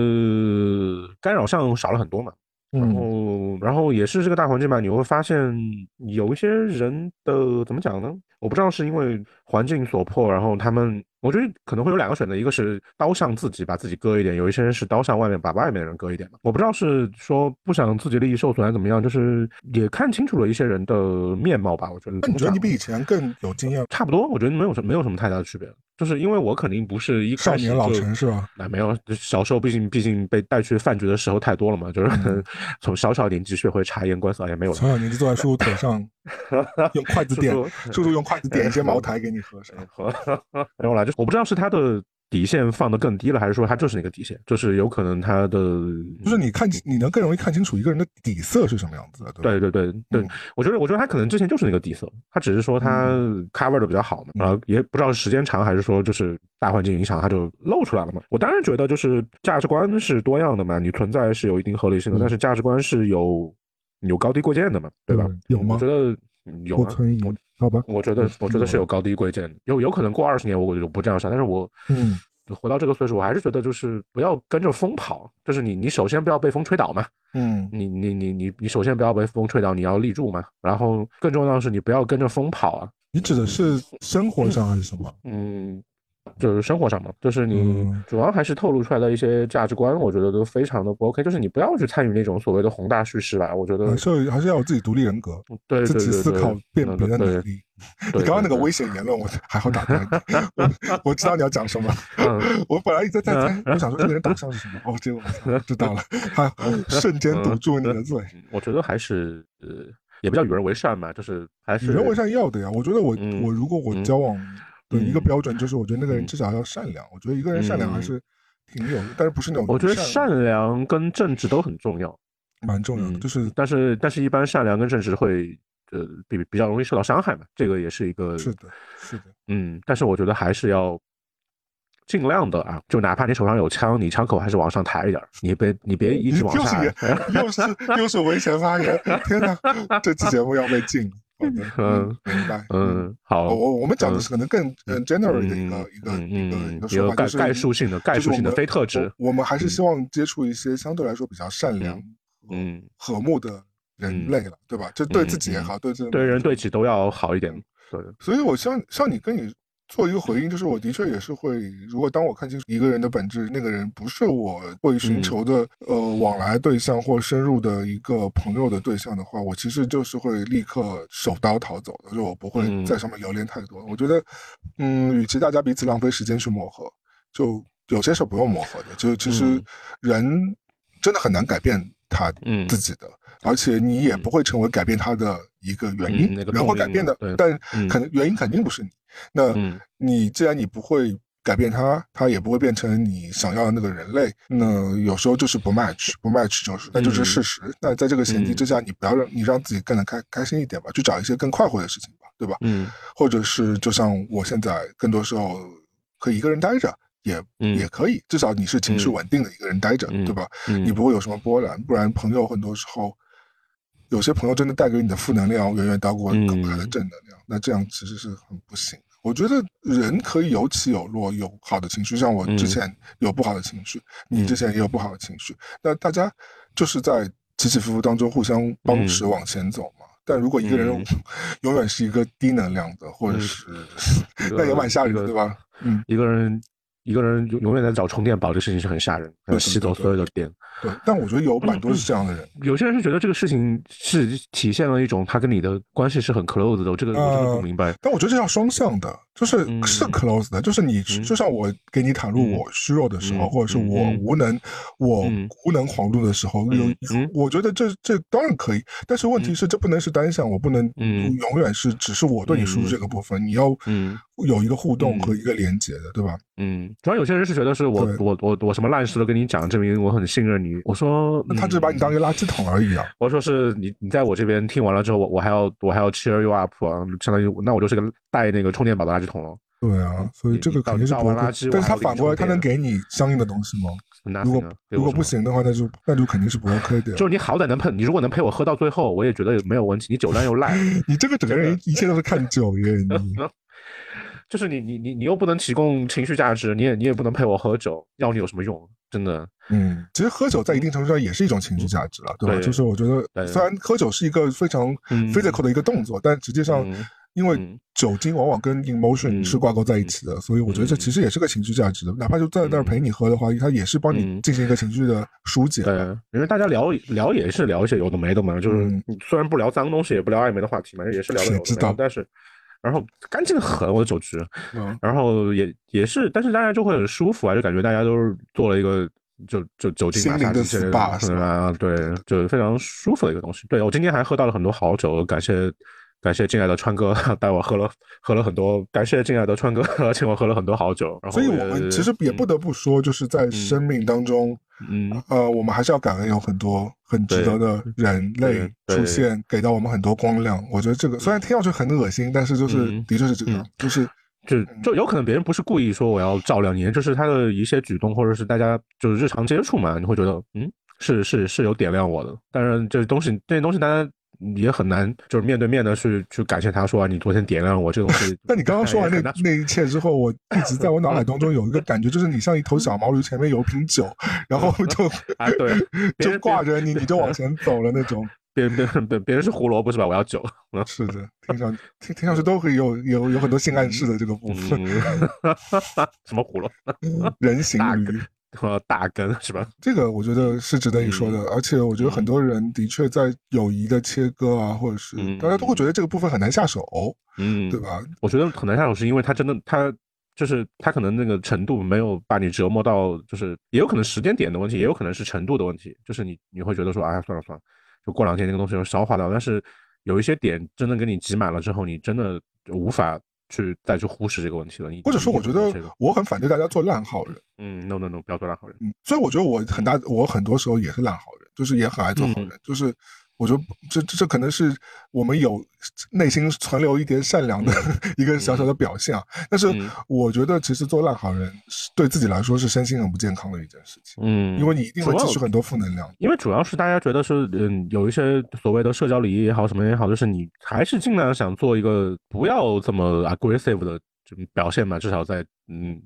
干扰项少了很多嘛。然后，然后也是这个大环境吧，你会发现有一些人的怎么讲呢？我不知道是因为环境所迫，然后他们，我觉得可能会有两个选择，一个是刀向自己把自己割一点，有一些人是刀向外面把外面的人割一点我不知道是说不想自己利益受损还是怎么样，就是也看清楚了一些人的面貌吧。我觉得，那你觉得你比以前更有经验？差不多，我觉得没有什没有什么太大的区别。就是因为我肯定不是一少年老成是吧？那没有，小时候毕竟毕竟被带去饭局的时候太多了嘛，就是 从小小年纪学会察言观色也没有。从小年纪坐在叔叔腿上，用筷子点，叔叔用筷子点一些茅台给你喝，是吧？没有啦，就我不知道是他的。底线放得更低了，还是说他就是那个底线？就是有可能他的，就是你看，你能更容易看清楚一个人的底色是什么样子的，对对对对，我觉得，我觉得他可能之前就是那个底色，他只是说他 cover 的比较好嘛，然后也不知道时间长还是说就是大环境影响，他就露出来了嘛。我当然觉得就是价值观是多样的嘛，你存在是有一定合理性的，但是价值观是有有高低贵贱的嘛，对吧？有吗？我觉得有啊。好吧，我觉得我觉得是有高低贵贱，有有可能过二十年我我就不这样想，但是我嗯，活到这个岁数，我还是觉得就是不要跟着风跑，就是你你首先不要被风吹倒嘛，嗯，你你你你你首先不要被风吹倒，你要立住嘛，然后更重要的是你不要跟着风跑啊。你指的是生活上还是什么？嗯。就是生活上嘛，就是你主要还是透露出来的一些价值观，我觉得都非常的不 OK。就是你不要去参与那种所谓的宏大叙事吧，我觉得是还是要有自己独立人格，对自己思考辨别的能力。你刚刚那个危险言论，我还好打开。我我知道你要讲什么，我本来一直在猜，我想说这个人打伤是什么，哦，结果知道了，他瞬间堵住你的嘴。我觉得还是呃，也不叫与人为善嘛，就是还是与人为善要的呀。我觉得我我如果我交往。对一个标准就是，我觉得那个人至少要善良。我觉得一个人善良还是挺有，但是不是那种。我觉得善良跟正直都很重要，蛮重要的。就是，但是但是一般善良跟正直会呃比比较容易受到伤害嘛，这个也是一个。是的，是的。嗯，但是我觉得还是要尽量的啊，就哪怕你手上有枪，你枪口还是往上抬一点，你别你别一直往下。又是又是又是危险发言！天哪，这期节目要被禁。嗯，明白。嗯，好，我我们讲的是可能更嗯 general 的一个一个一个一个说法，就是概述性的概述性的非特质。我们还是希望接触一些相对来说比较善良、嗯和睦的人类了，对吧？就对自己也好，对这对人对己都要好一点。对，所以我像像你跟你。做一个回应，就是我的确也是会，如果当我看清楚一个人的本质，那个人不是我会寻求的呃往来对象或深入的一个朋友的对象的话，我其实就是会立刻手刀逃走的，就我不会在上面留恋太多。我觉得，嗯，与其大家彼此浪费时间去磨合，就有些事不用磨合的。就其实人真的很难改变他自己的，而且你也不会成为改变他的一个原因。人会改变的，但可能原因肯定不是你。那你既然你不会改变他，他也不会变成你想要的那个人类。那有时候就是不 match，不 match 就是，那就是事实。那在这个前提之下，你不要让你让自己更能开开心一点吧，去找一些更快活的事情吧，对吧？嗯。或者是就像我现在，更多时候可以一个人待着，也也可以。至少你是情绪稳定的一个人待着，对吧？你不会有什么波澜。不然朋友很多时候，有些朋友真的带给你的负能量远远大过可怕的正能量。那这样其实是很不行。我觉得人可以有起有落，有好的情绪，像我之前有不好的情绪，你之前也有不好的情绪，那大家就是在起起伏伏当中互相帮持往前走嘛。但如果一个人 永远是一个低能量的，或者是 那也蛮吓人的，对吧？嗯，一个人。一个人永永远在找充电宝，这事情是很吓人，吸走所有的电。对，但我觉得有蛮多是这样的人。有些人是觉得这个事情是体现了一种他跟你的关系是很 close 的，我这个我真的不明白。但我觉得这要双向的，就是是 close 的，就是你就像我给你袒露我虚弱的时候，或者是我无能我无能狂怒的时候，有我觉得这这当然可以。但是问题是，这不能是单向，我不能永远是只是我对你输出这个部分，你要有一个互动和一个连接的，对吧？嗯，主要有些人是觉得是我我我我什么烂事都跟你讲，证明我很信任你。我说，那他只是把你当一个垃圾桶而已啊。我说是你你在我这边听完了之后，我我还要我还要 cheer you up 啊，相当于那我就是个带那个充电宝的垃圾桶了。对啊，所以这个肯定是不会。但是他反过来，他能给你相应的东西吗？如果如果不行的话，那就那就肯定是不 OK 的。就是你好歹能陪你，如果能陪我喝到最后，我也觉得没有问题。你酒量又烂，你这个整个人一切都是看酒耶。就是你你你你又不能提供情绪价值，你也你也不能陪我喝酒，要你有什么用？真的，嗯，其实喝酒在一定程度上也是一种情绪价值了，对吧？就是我觉得，虽然喝酒是一个非常 physical 的一个动作，但实际上，因为酒精往往跟 emotion 是挂钩在一起的，所以我觉得这其实也是个情绪价值的。哪怕就在那儿陪你喝的话，它也是帮你进行一个情绪的疏解。对，因为大家聊聊也是聊一些有的没的嘛，就是虽然不聊脏东西，也不聊暧昧的话题嘛，也是聊的有的没的，但是。然后干净的很，我的酒局，然后也也是，但是大家就会很舒服啊，就感觉大家都是做了一个就就酒精心灵的 SPA 啊，对，就非常舒服的一个东西。对我今天还喝到了很多好酒，感谢感谢敬爱的川哥 带我喝了喝了很多，感谢敬爱的川哥 请我喝了很多好酒。所以我们其实也不得不说，就是在生命当中。嗯，呃，我们还是要感恩有很多很值得的人类出现，给到我们很多光亮。我觉得这个虽然听上去很恶心，但是就是的确是这样，就是就就有可能别人不是故意说我要照亮你，就是他的一些举动或者是大家就是日常接触嘛，你会觉得嗯，是是是有点亮我的。但是这东西这些东西大家。也很难，就是面对面的去去感谢他，说啊你昨天点亮了我这东西。那你刚刚说完那那一切之后，我一直在我脑海当中有一个感觉，就是你像一头小毛驴，前面有瓶酒，然后就 啊对，就挂着你，你就往前走了那种。别别别别人是胡萝卜是吧？我要酒。是的，听上听听上去都可以有有有很多性暗示的这个部分。什么胡萝卜？人形驴。和大根是吧？这个我觉得是值得一说的，而且我觉得很多人的确在友谊的切割啊，或者是大家都会觉得这个部分很难下手，嗯，对吧？我觉得很难下手，是因为他真的他就是他可能那个程度没有把你折磨到，就是也有可能时间点的问题，也有可能是程度的问题，就是你你会觉得说，哎，算了算了，就过两天那个东西就消化掉。但是有一些点真的给你挤满了之后，你真的无法。去再去忽视这个问题了，或者说，我觉得我很反对大家做烂好人。嗯，no no no，不要做烂好人。嗯，所以我觉得我很大，我很多时候也是烂好人，就是也很爱做好人，就是。我觉得这这这可能是我们有内心存留一点善良的 一个小小的表现啊。但是我觉得其实做烂好人对自己来说是身心很不健康的一件事情。嗯，因为你一定会积蓄很多负能量。因为主要是大家觉得是嗯有一些所谓的社交礼仪也好什么也好，就是你还是尽量想做一个不要这么 aggressive 的表现嘛，至少在嗯。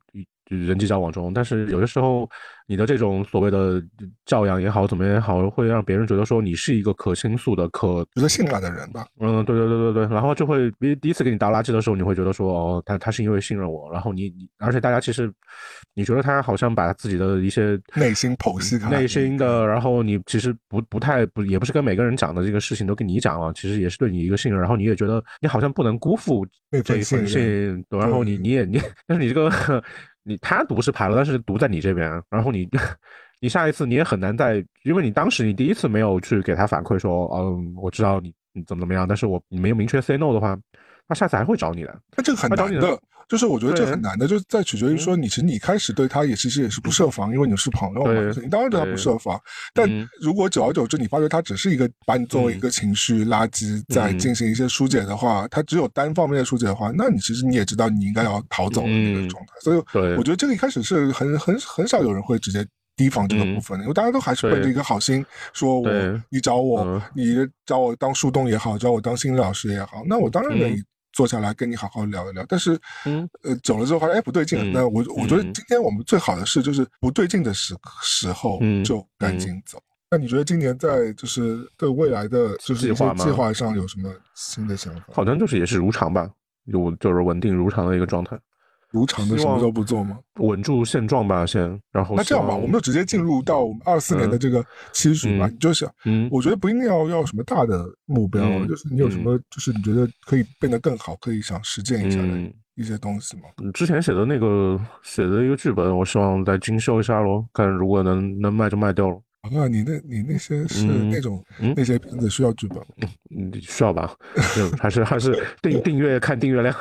人际交往中，但是有的时候，你的这种所谓的教养也好，怎么也好，会让别人觉得说你是一个可倾诉的、可值得信赖的人吧？嗯，对对对对对。然后就会，第第一次给你倒垃圾的时候，你会觉得说，哦，他他是因为信任我。然后你你，而且大家其实，你觉得他好像把自己的一些内心剖析、内心的，然后你其实不不太不，也不是跟每个人讲的这个事情都跟你讲了，其实也是对你一个信任。然后你也觉得你好像不能辜负这一份信，然后你你也你，但是你这个。你他毒是排了，但是毒在你这边，然后你，你下一次你也很难再，因为你当时你第一次没有去给他反馈说，嗯，我知道你你怎么怎么样，但是我你没有明确 say no 的话，他下次还会找你的。他这个很难的。就是我觉得这很难的，就是在取决于说你其实你开始对他也其实也是不设防，因为你是朋友嘛，你当然对他不设防。但如果久而久之你发觉他只是一个把你作为一个情绪垃圾在进行一些疏解的话，他只有单方面的疏解的话，那你其实你也知道你应该要逃走的那个状态。所以我觉得这个一开始是很很很少有人会直接提防这个部分的，因为大家都还是奔着一个好心，说我你找我，你找我当树洞也好，找我当心理老师也好，那我当然愿意。坐下来跟你好好聊一聊，但是，嗯，呃，走了之后发现，哎，不对劲。那我我觉得今天我们最好的事就是不对劲的时时候就赶紧走。那你觉得今年在就是对未来的就是计划计划上有什么新的想法？好像就是也是如常吧，有就是稳定如常的一个状态。如常的什么都不做吗？稳住现状吧，先。然后那这样吧，我们就直接进入到我们二四年的这个期许吧。你就想，嗯，我觉得不一定要要什么大的目标，就是你有什么，就是你觉得可以变得更好，可以想实践一下的一些东西吗？之前写的那个写的一个剧本，我希望再精修一下喽，看如果能能卖就卖掉了。啊，你那，你那些是那种那些片子需要剧本吗？嗯，需要吧？还是还是订订阅看订阅量？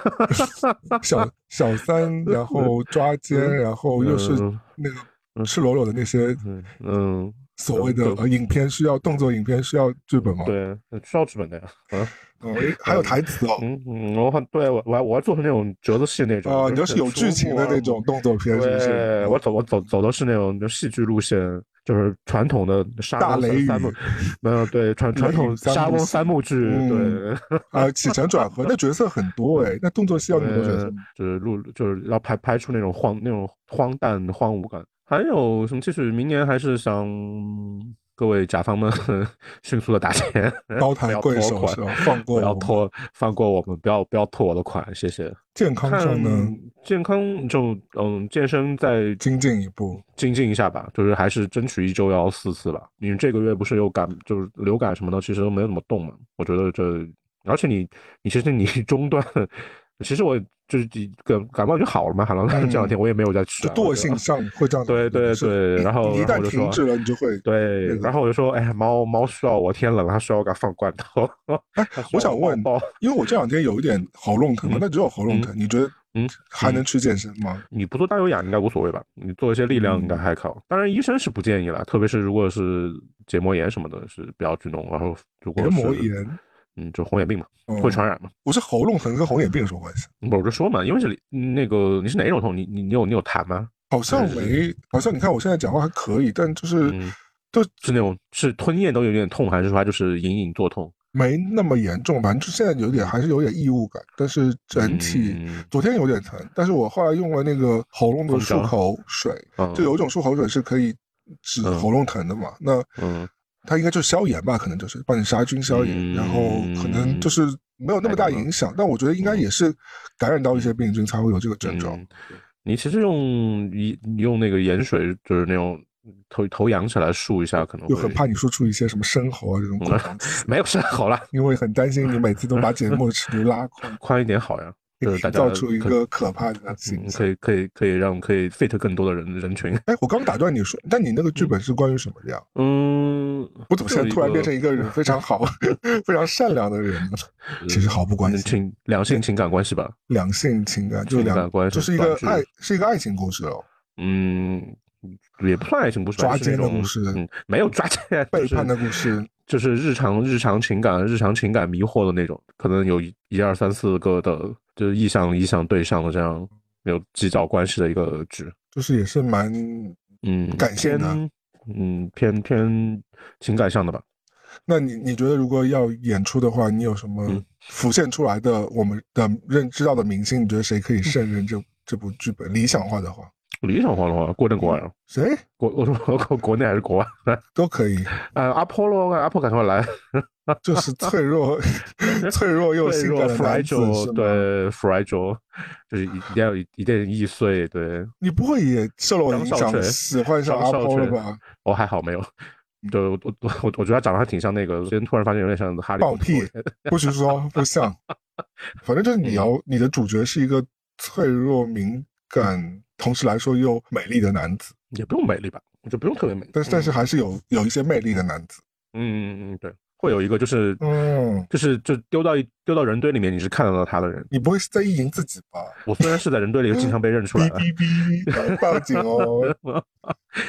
小小三，然后抓奸，然后又是那个赤裸裸的那些，嗯，所谓的影片需要动作影片需要剧本吗？对，需要剧本的呀。嗯，还有台词哦。嗯嗯，我对我我我要做成那种折子戏那种啊，你要是有剧情的那种动作片，是不是？我走我走走的是那种就戏剧路线。就是传统的沙雷三幕，没有对传传统沙翁三幕剧，对啊起承转合，那角色很多哎，那动作戏要很多角色，就是录就是要拍拍出那种荒那种荒诞荒芜感。还有什么？其实明年还是想。各位甲方们，迅速的打钱，高抬贵手，放过，不要拖，放过我们，不要不要拖我的款，谢谢。健康上呢？健康就嗯，健身再精进一步，精进一下吧，就是还是争取一周要四次吧。你这个月不是有感，就是流感什么的，其实都没有怎么动嘛。我觉得这，而且你你其实你 中断。其实我就是感感冒就好了嘛，好了，这两天我也没有再吃。惰性上会这样。对对对，然后一旦停止了，你就会对。然后我就说，哎，猫猫需要我，天冷了，它需要我给它放罐头。哎，我想问，因为我这两天有一点喉咙疼嘛，那只有喉咙疼，你觉得嗯还能去健身吗？你不做大有氧应该无所谓吧？你做一些力量应该还好。当然医生是不建议了，特别是如果是结膜炎什么的，是不要去弄。然后如果结膜炎。嗯，就红眼病嘛，会传染嘛？我是喉咙疼跟红眼病有什么关系？我就说嘛，因为是那个你是哪种痛？你你你有你有痰吗？好像没，好像你看我现在讲话还可以，但就是就是那种是吞咽都有点痛，还是说它就是隐隐作痛？没那么严重，反正就现在有点还是有点异物感，但是整体昨天有点疼，但是我后来用了那个喉咙的漱口水，就有一种漱口水是可以止喉咙疼的嘛？那嗯。它应该就是消炎吧，可能就是帮你杀菌消炎，然后可能就是没有那么大影响，但我觉得应该也是感染到一些病菌才会有这个症状。你其实用一用那个盐水，就是那种头头仰起来漱一下，可能就很怕你说出一些什么生喉啊这种。没有生喉了，因为很担心你每次都把节目 尺度拉宽，宽一点好呀。就是造出一个可怕的形象，可以可以可以让可以 fit 更多的人人群。哎，我刚打断你说，但你那个剧本是关于什么的呀？嗯，我怎么现在突然变成一个人非常好、非常善良的人呢？其实毫不关心，情两性情感关系吧。两性情感就两关系，就是一个爱，是一个爱情故事哦。嗯，也不算爱情故事，抓奸的故事。嗯，没有抓奸，背叛的故事，就是日常日常情感、日常情感迷惑的那种，可能有一二三四个的。就是意向意向对象的这样有犄角关系的一个剧，就是也是蛮嗯感性的，嗯偏偏情感上的吧。那你你觉得如果要演出的话，你有什么浮现出来的我们的认知道的明星？你觉得谁可以胜任这这部剧本？理想化的话。理想化的话，国内国外谁？国我说 国国内还是国外都可以。呃，阿波罗，阿波赶快来，就是脆弱、脆弱又性感的男子，对，fragile，就是一定要一点易碎。对，你不会也受了我影响喜欢上阿波了吧？我还好没有，对我我我我我觉得他长得还挺像那个，今天突然发现有点像哈利。放屁，不许说不像，反正就是你要你的主角是一个脆弱敏感。同时来说又美丽的男子，也不用美丽吧，我觉得不用特别美，但是但是还是有有一些魅力的男子。嗯嗯嗯，对，会有一个就是，嗯，就是就丢到一丢到人堆里面，你是看得到他的人。你不会是在意淫自己吧？我虽然是在人堆里，经常被认出来。哔哔哔，报警哦！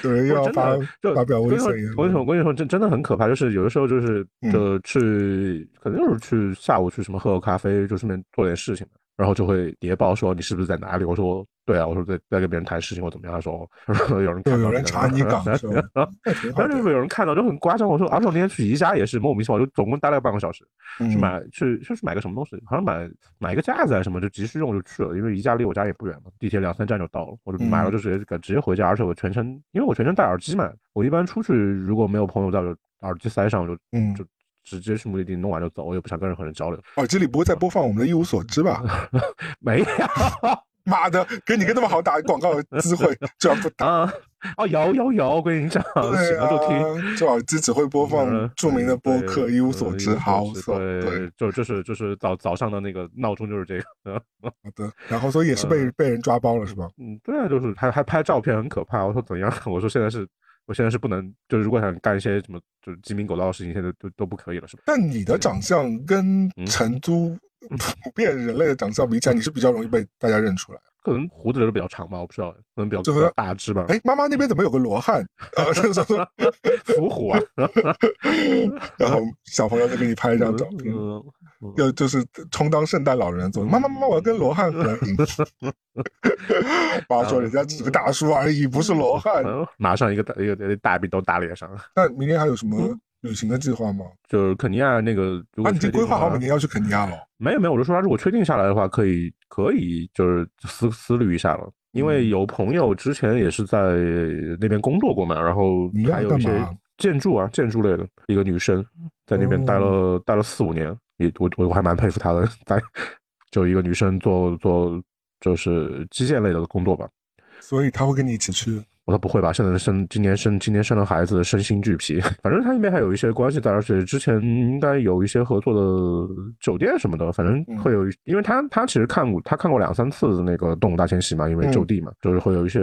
对，又要发发表危险言论。我跟你说，我跟你说，真真的很可怕。就是有的时候，就是就去，可能就是去下午去什么喝个咖啡，就顺便做点事情。然后就会谍报说你是不是在哪里？我说对啊，我说在在跟别人谈事情或怎么样。他说他说有人看到，有人查你岗，但是有人看到就很夸张。我说而且我那天去宜家也是莫名其妙，就总共待了半个小时，去买去就是买个什么东西，好像买买一个架子还是什么，就急需用就去了。因为宜家离我家也不远嘛，地铁两三站就到了。我就买了就直接直接回家，而且我全程因为我全程戴耳机嘛，我一般出去如果没有朋友在，就耳机塞上就嗯就。直接去目的地弄完就走，我也不想跟任何人交流。耳机里不会再播放我们的一无所知吧？没有，妈的，给你个那么好打广告的机会，居然不打啊！哦，有有有，我跟你讲，对啊，就听，就耳机只会播放著名的播客，一无所知，好所对，就就是就是早早上的那个闹钟就是这个。好的，然后所以也是被被人抓包了是吧？嗯，对啊，就是还还拍照片，很可怕。我说怎样？我说现在是。我现在是不能，就是如果想干一些什么就是鸡鸣狗盗的事情，现在都都不可以了，是吧？但你的长相跟成都 普遍人类的长相比起来，你是比较容易被大家认出来。可能胡子留的比较长吧，我不知道，可能比较大只吧。哎，妈妈那边怎么有个罗汉？啊，伏虎啊！然后小朋友就给你拍一张照片，就就是充当圣诞老人做。妈妈妈妈，我要跟罗汉合影。妈说人家只是个大叔而已，不是罗汉。马上一个大一个大笔都打脸上了。那明天还有什么？旅行的计划吗？就是肯尼亚那个，啊，你已经规划好明年要去肯尼亚了？没有没有，我就说他如果确定下来的话，可以可以就是思思虑一下了。因为有朋友之前也是在那边工作过嘛，然后还有一些建筑啊建筑类的一个女生在那边待了待了四五年，也我我我还蛮佩服她的，在就一个女生做做就是基建类的工作吧。所以她会跟你一起去。我说不会吧，现在生今年生今年生了孩子，身心俱疲。反正他那边还有一些关系在，而且之前应该有一些合作的酒店什么的，反正会有，因为他他其实看过，他看过两三次那个动物大迁徙嘛，因为就地嘛，就是会有一些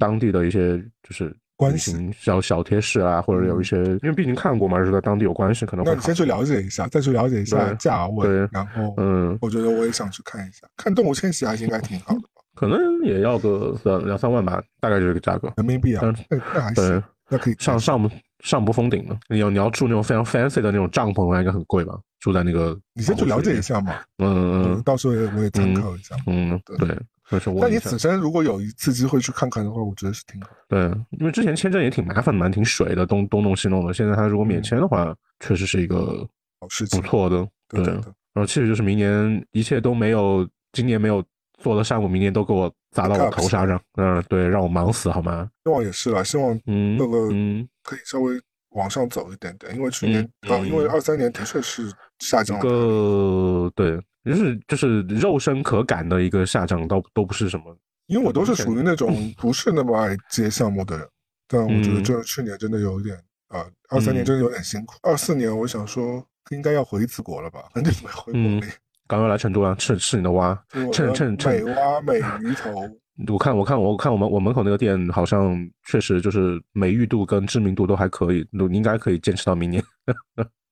当地的一些就是关系小小贴士啊，或者有一些，因为毕竟看过嘛，是在当地有关系，可能那你先去了解一下，再去了解一下价位，然后嗯，我觉得我也想去看一下，看动物迁徙还是应该挺好的。可能也要个两两三万吧，大概就这个价格，人民币啊，那那还行，那可以上上不上不封顶的。你要你要住那种非常 fancy 的那种帐篷，应该很贵吧？住在那个，你先去了解一下嘛，嗯嗯，到时候也我也参考一下，嗯对。那你此生如果有一次机会去看看的话，我觉得是挺好。对，因为之前签证也挺麻烦的，蛮挺水的，东东弄西弄的。现在他如果免签的话，确实是一个好事情，不错的。对，然后其实就是明年一切都没有，今年没有。做的项目明年都给我砸到我头上，让嗯对，让我忙死好吗？希望也是啦，希望那个可以稍微往上走一点点，因为去年啊，因为二三年的确是下降。个对，就是就是肉身可感的一个下降，都都不是什么。因为我都是属于那种不是那么爱接项目的人，但我觉得这去年真的有一点啊，二三年真的有点辛苦。二四年我想说应该要回一次国了吧，很久没回国了。刚刚来成都啊，吃吃你的蛙，趁趁趁美蛙美鱼头。我看我看我看我们我门口那个店好像确实就是美誉度跟知名度都还可以，你应该可以坚持到明年。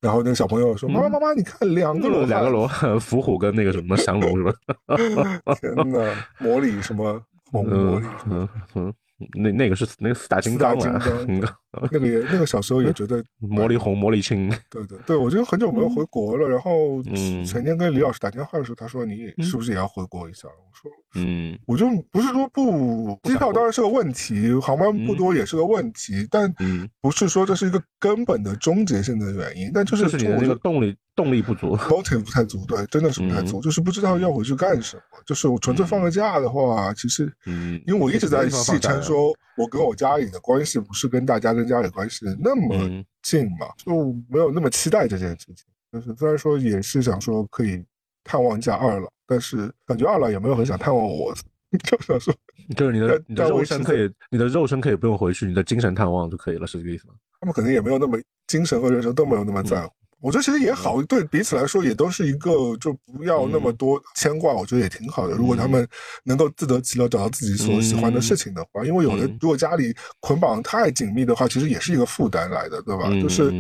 然后那个小朋友说：“ 妈妈妈妈，你看两个罗两个罗 伏虎跟那个什么降龙是吧？” 天哪，魔力什么红魔力？嗯嗯。那那个是那个四大金刚啊，那个也那个小时候也觉得 魔力红魔力青，对对对，我觉得很久没有回国了。然后前天跟李老师打电话的时候，他说你是不是也要回国一下？我说嗯，我就不是说不，机票当然是个问题，航班不多也是个问题，但不是说这是一个根本的终结性的原因。但就是你的那个动力。动力不足，motive 不太足，对，真的是不太足，就是不知道要回去干什么。就是我纯粹放个假的话，其实，嗯，因为我一直在戏称说，我跟我家里的关系不是跟大家跟家里关系那么近嘛，就没有那么期待这件事情。就是虽然说也是想说可以探望一下二老，但是感觉二老也没有很想探望我，就想说，就是你的你的肉身可以，你的肉身可以不用回去，你的精神探望就可以了，是这个意思吗？他们可能也没有那么精神和人生都没有那么在乎。我觉得其实也好，对彼此来说也都是一个，就不要那么多牵挂。我觉得也挺好的。如果他们能够自得其乐，找到自己所喜欢的事情的话，因为有的如果家里捆绑太紧密的话，其实也是一个负担来的，对吧？就是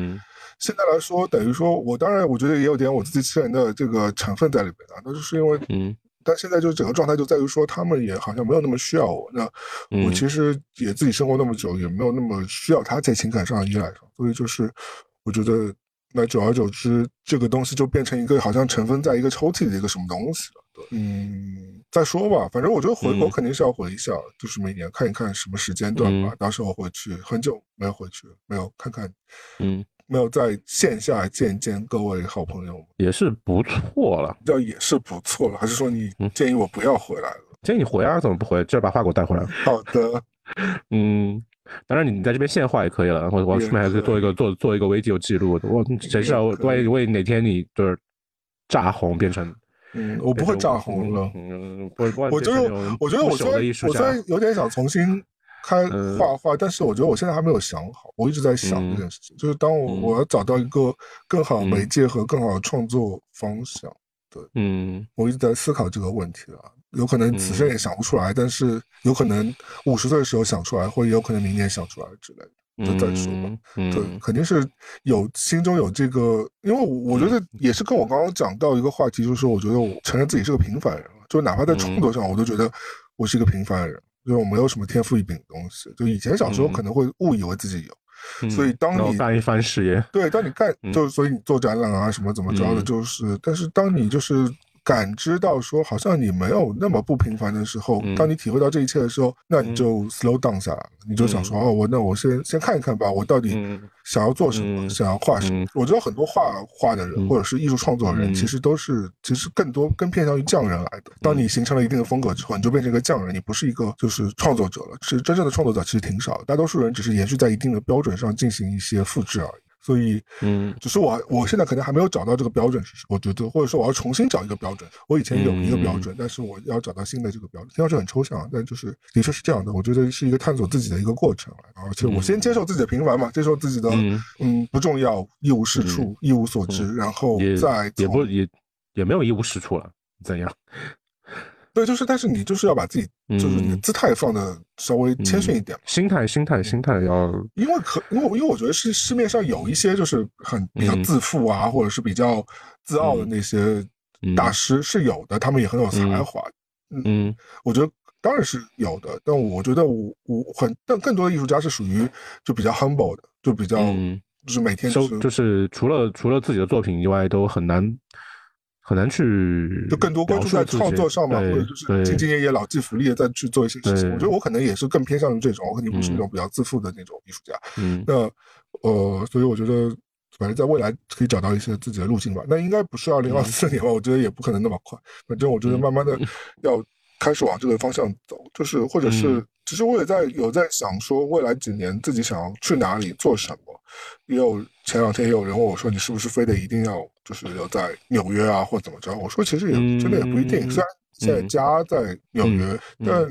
现在来说，等于说我当然我觉得也有点我自欺欺人的这个成分在里面啊。那就是因为，嗯，但现在就整个状态就在于说，他们也好像没有那么需要我。那我其实也自己生活那么久，也没有那么需要他在情感上依赖上，所以就是我觉得。那久而久之，这个东西就变成一个好像尘封在一个抽屉的一个什么东西了。对，嗯，再说吧，反正我觉得回国肯定是要回一下，就是每年看一看什么时间段吧。到时候回去，很久没有回去，没有看看，嗯，没有在线下见见各位好朋友，也是不错了。叫也是不错了，还是说你建议我不要回来了？建议你回啊，怎么不回？今儿把话给我带回来。好的，嗯。当然，你你在这边现画也可以了。我我顺便还是做一个做做一个微 i 记录。我谁知道万一万一哪天你就是炸红变成嗯，我不会炸红了。嗯，我就是，我觉得我虽然我虽然有点想重新开画画，但是我觉得我现在还没有想好。我一直在想这件事情，就是当我我要找到一个更好媒介和更好的创作方向。对，嗯，我一直在思考这个问题啊。有可能此生也想不出来，但是有可能五十岁的时候想出来，或者有可能明年想出来之类的。就再说吧，对，肯定是有心中有这个，因为我觉得也是跟我刚刚讲到一个话题，就是说，我觉得我承认自己是个平凡人，就哪怕在创作上，我都觉得我是一个平凡人，就是我没有什么天赋异禀的东西。就以前小时候可能会误以为自己有，所以当你干一番事业，对，当你干，就所以你做展览啊什么怎么着的，就是，但是当你就是。感知到说好像你没有那么不平凡的时候，当你体会到这一切的时候，那你就 slow down 下来了，你就想说哦，我那我先先看一看吧，我到底想要做什么，想要画什么。我知道很多画画的人或者是艺术创作的人，其实都是其实更多更偏向于匠人来的。当你形成了一定的风格之后，你就变成一个匠人，你不是一个就是创作者了。其实真正的创作者其实挺少的，大多数人只是延续在一定的标准上进行一些复制而已。所以，嗯，只是我我现在可能还没有找到这个标准是什么，我觉得，或者说我要重新找一个标准。我以前有一个标准，但是我要找到新的这个标准。听上去很抽象，但就是的确是这样的。我觉得是一个探索自己的一个过程，而且我先接受自己的平凡嘛，接受自己的嗯不重要，一无是处，一无所知，然后再也不也也没有一无是处了，怎样？对，就是，但是你就是要把自己，就是你的姿态放的稍微谦逊一点，心态，心态，心态要，因为可，因为，因为我觉得是市面上有一些就是很比较自负啊，或者是比较自傲的那些大师是有的，他们也很有才华，嗯，我觉得当然是有的，但我觉得我我很，但更多的艺术家是属于就比较 humble 的，就比较就是每天就就是除了除了自己的作品以外，都很难。很难去，就更多关注在创作上嘛，或者就是兢兢业业、老骥伏枥的再去做一些事情。我觉得我可能也是更偏向于这种，我肯定不是那种比较自负的那种艺术家。嗯，那呃，所以我觉得，反正在未来可以找到一些自己的路径吧。那应该不是二零二四年吧？我觉得也不可能那么快。反正我觉得慢慢的要开始往这个方向走，就是或者是，其实我也在有在想说，未来几年自己想要去哪里做什么。也有前两天也有人问我说：“你是不是非得一定要就是要在纽约啊，或怎么着？”我说：“其实也真的也不一定。虽然现在家在纽约，但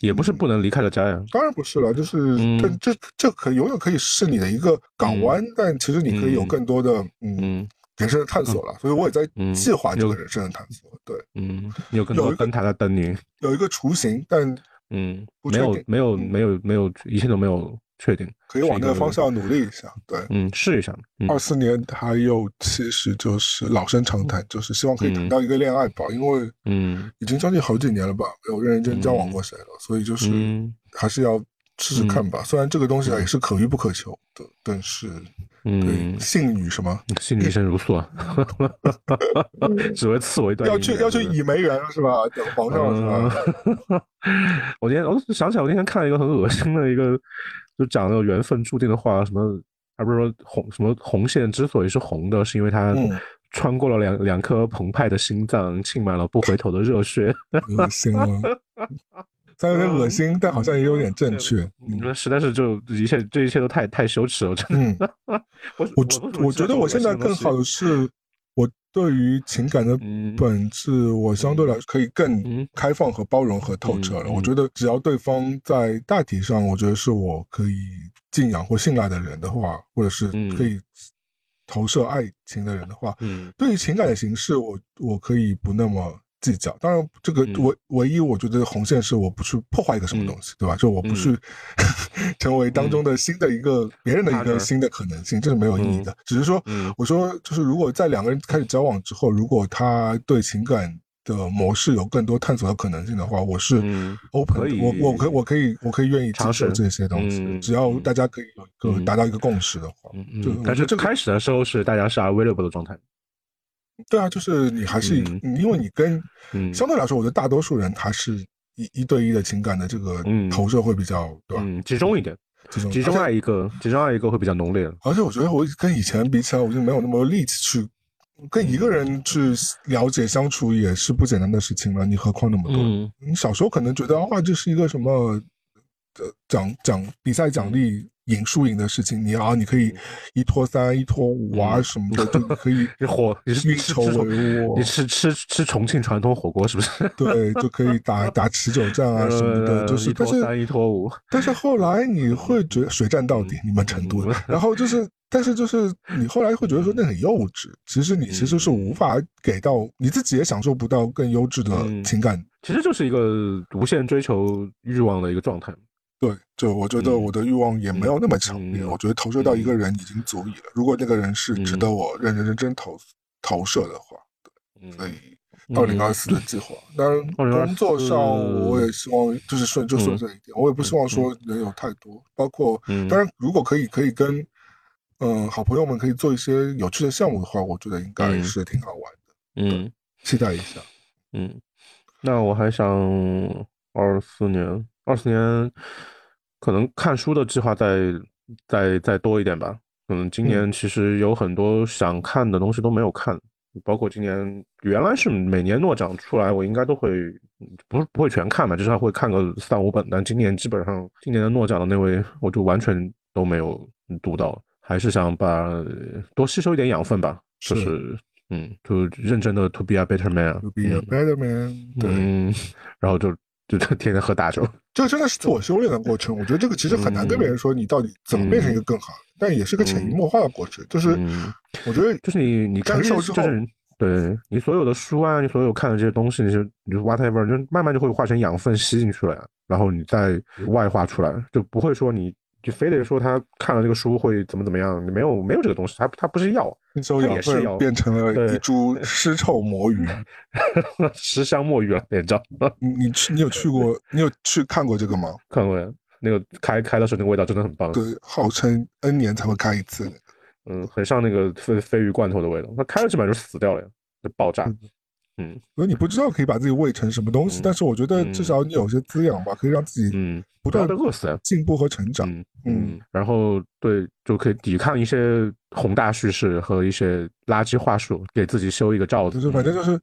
也不是不能离开了家呀。当然不是了，就是但这这可永远可以是你的一个港湾，但其实你可以有更多的嗯人生的探索了。所以我也在计划这个人生的探索。对，嗯，有更多灯塔在等你，有一个雏形，但嗯，没有没有没有没有，一切都没有。”确定可以往那个方向努力一下，对，嗯，试一下。二四年还有，其实就是老生常谈，就是希望可以谈到一个恋爱吧，因为嗯，已经将近好几年了吧，没有认认真交往过谁了，所以就是还是要试试看吧。虽然这个东西也是可遇不可求的，但是嗯，性女什么，性女生如素啊，只为刺我一段，要去要去倚梅园是吧？等皇上是吧？我今天我想起来，我那天看了一个很恶心的一个。就讲那个缘分注定的话，什么，还不是说红什么红线之所以是红的，是因为它穿过了两两颗澎湃的心脏，浸满了不回头的热血。恶心了，虽然有点恶心，但好像也有点正确。你说实在是就一切这一切都太太羞耻了，真的。我我我觉得我现在更好的是。我对于情感的本质，我相对来说可以更开放和包容和透彻了。我觉得只要对方在大体上，我觉得是我可以敬仰或信赖的人的话，或者是可以投射爱情的人的话，对于情感的形式，我我可以不那么。计较，当然，这个唯唯一我觉得红线是我不去破坏一个什么东西，对吧？就我不去 成为当中的新的一个别人的一个新的可能性，这是没有意义的。只是说，我说就是如果在两个人开始交往之后，如果他对情感的模式有更多探索的可能性的话，我是 open，我我可我可以我可以愿意尝试这些东西，只要大家可以有一个达到一个共识的话。就但是最开始的时候是大家是 available 的状态。对啊，就是你还是因为你跟相对来说，我觉得大多数人还是一一对一的情感的这个投射会比较对吧？集中一点，集中集中爱一个，集中爱一个会比较浓烈。而且我觉得我跟以前比起来，我就没有那么力气去跟一个人去了解相处，也是不简单的事情了。你何况那么多？你小时候可能觉得啊，这是一个什么？奖奖比赛奖励赢输赢的事情，你啊，你可以一拖三、一拖五啊什么的，就可以火，你是运筹帷幄。你吃吃吃重庆传统火锅是不是？对，就可以打打持久战啊什么的，就是一拖三、一拖五。但是后来你会觉得水战到底，你们成都，然后就是，但是就是你后来会觉得说那很幼稚。其实你其实是无法给到你自己也享受不到更优质的情感。其实就是一个无限追求欲望的一个状态。对，就我觉得我的欲望也没有那么强烈，我觉得投射到一个人已经足以了。如果那个人是值得我认认真真投投射的话，对，所以二零二四的计划，当然工作上我也希望就是顺就顺遂一点，我也不希望说人有太多，包括当然。如果可以可以跟嗯好朋友们可以做一些有趣的项目的话，我觉得应该是挺好玩的，嗯，期待一下，嗯，那我还想二四年。二四年可能看书的计划再再再多一点吧。嗯，今年其实有很多想看的东西都没有看，包括今年原来是每年诺奖出来，我应该都会不是不会全看嘛，至少会看个三五本。但今年基本上今年的诺奖的那位，我就完全都没有读到，还是想把多吸收一点养分吧。就是嗯，就认真的 to be a better man，to be a better man。对，然后就。就天天喝大酒，这个真的是自我修炼的过程。我觉得这个其实很难跟别人说你到底怎么变成一个更好，但也是个潜移默化的过程。就是我觉得，就是你你感受之后，对你所有的书啊，你所有看的这些东西，你就你就 whatever，就慢慢就会化成养分吸进去了呀，然后你再外化出来，就不会说你。就非得说他看了这个书会怎么怎么样？你没有没有这个东西，它它不是药，也是药，变成了一株尸臭魔芋，尸香墨鱼了，变成。你你去你有去过？你有去看过这个吗？看过呀，那个开开的时候那个味道真的很棒。对，号称 N 年才会开一次。嗯，很像那个鲱鲱鱼罐头的味道。它开了基本上就死掉了呀，就爆炸。嗯，所以你不知道可以把自己喂成什么东西，但是我觉得至少你有些滋养吧，可以让自己嗯不断的饿死，进步和成长。嗯，然后对，就可以抵抗一些宏大叙事和一些垃圾话术，给自己修一个罩子。就是反正就是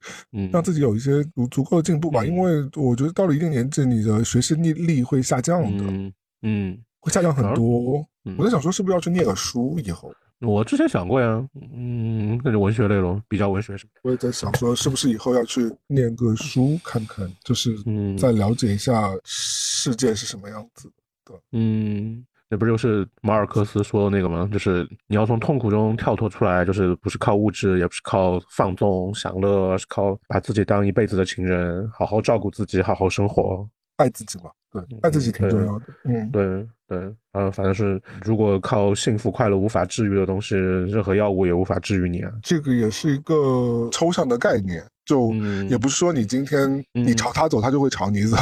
让自己有一些足足够的进步吧。因为我觉得到了一定年纪，你的学习力力会下降的，嗯，会下降很多。我在想说，是不是要去念个书以后？我之前想过呀，嗯，那就文学类咯，比较文学什么。我也在想说，是不是以后要去念个书看看，就是再了解一下世界是什么样子的。嗯，那不就是马尔克斯说的那个吗？就是你要从痛苦中跳脱出来，就是不是靠物质，也不是靠放纵享乐，而是靠把自己当一辈子的情人，好好照顾自己，好好生活，爱自己嘛。对，爱自己挺重要的。嗯，对对，呃，反正是如果靠幸福快乐无法治愈的东西，任何药物也无法治愈你啊。这个也是一个抽象的概念，就也不是说你今天你朝他走，他就会朝你走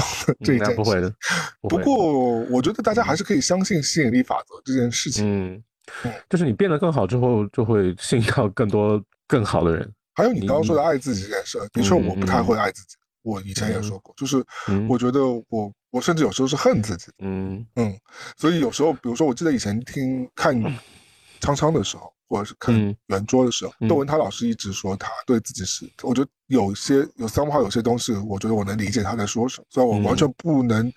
这一件事。不会的。不过我觉得大家还是可以相信吸引力法则这件事情。嗯，就是你变得更好之后，就会吸引到更多更好的人。还有你刚刚说的爱自己这件事，的确我不太会爱自己。我以前也说过，就是我觉得我我甚至有时候是恨自己，嗯。嗯，所以有时候，比如说，我记得以前听看昌昌的时候，或者是看圆桌的时候，窦文涛老师一直说他对自己是，我觉得有些有三号有些东西，我觉得我能理解他在说什么，虽然我完全不能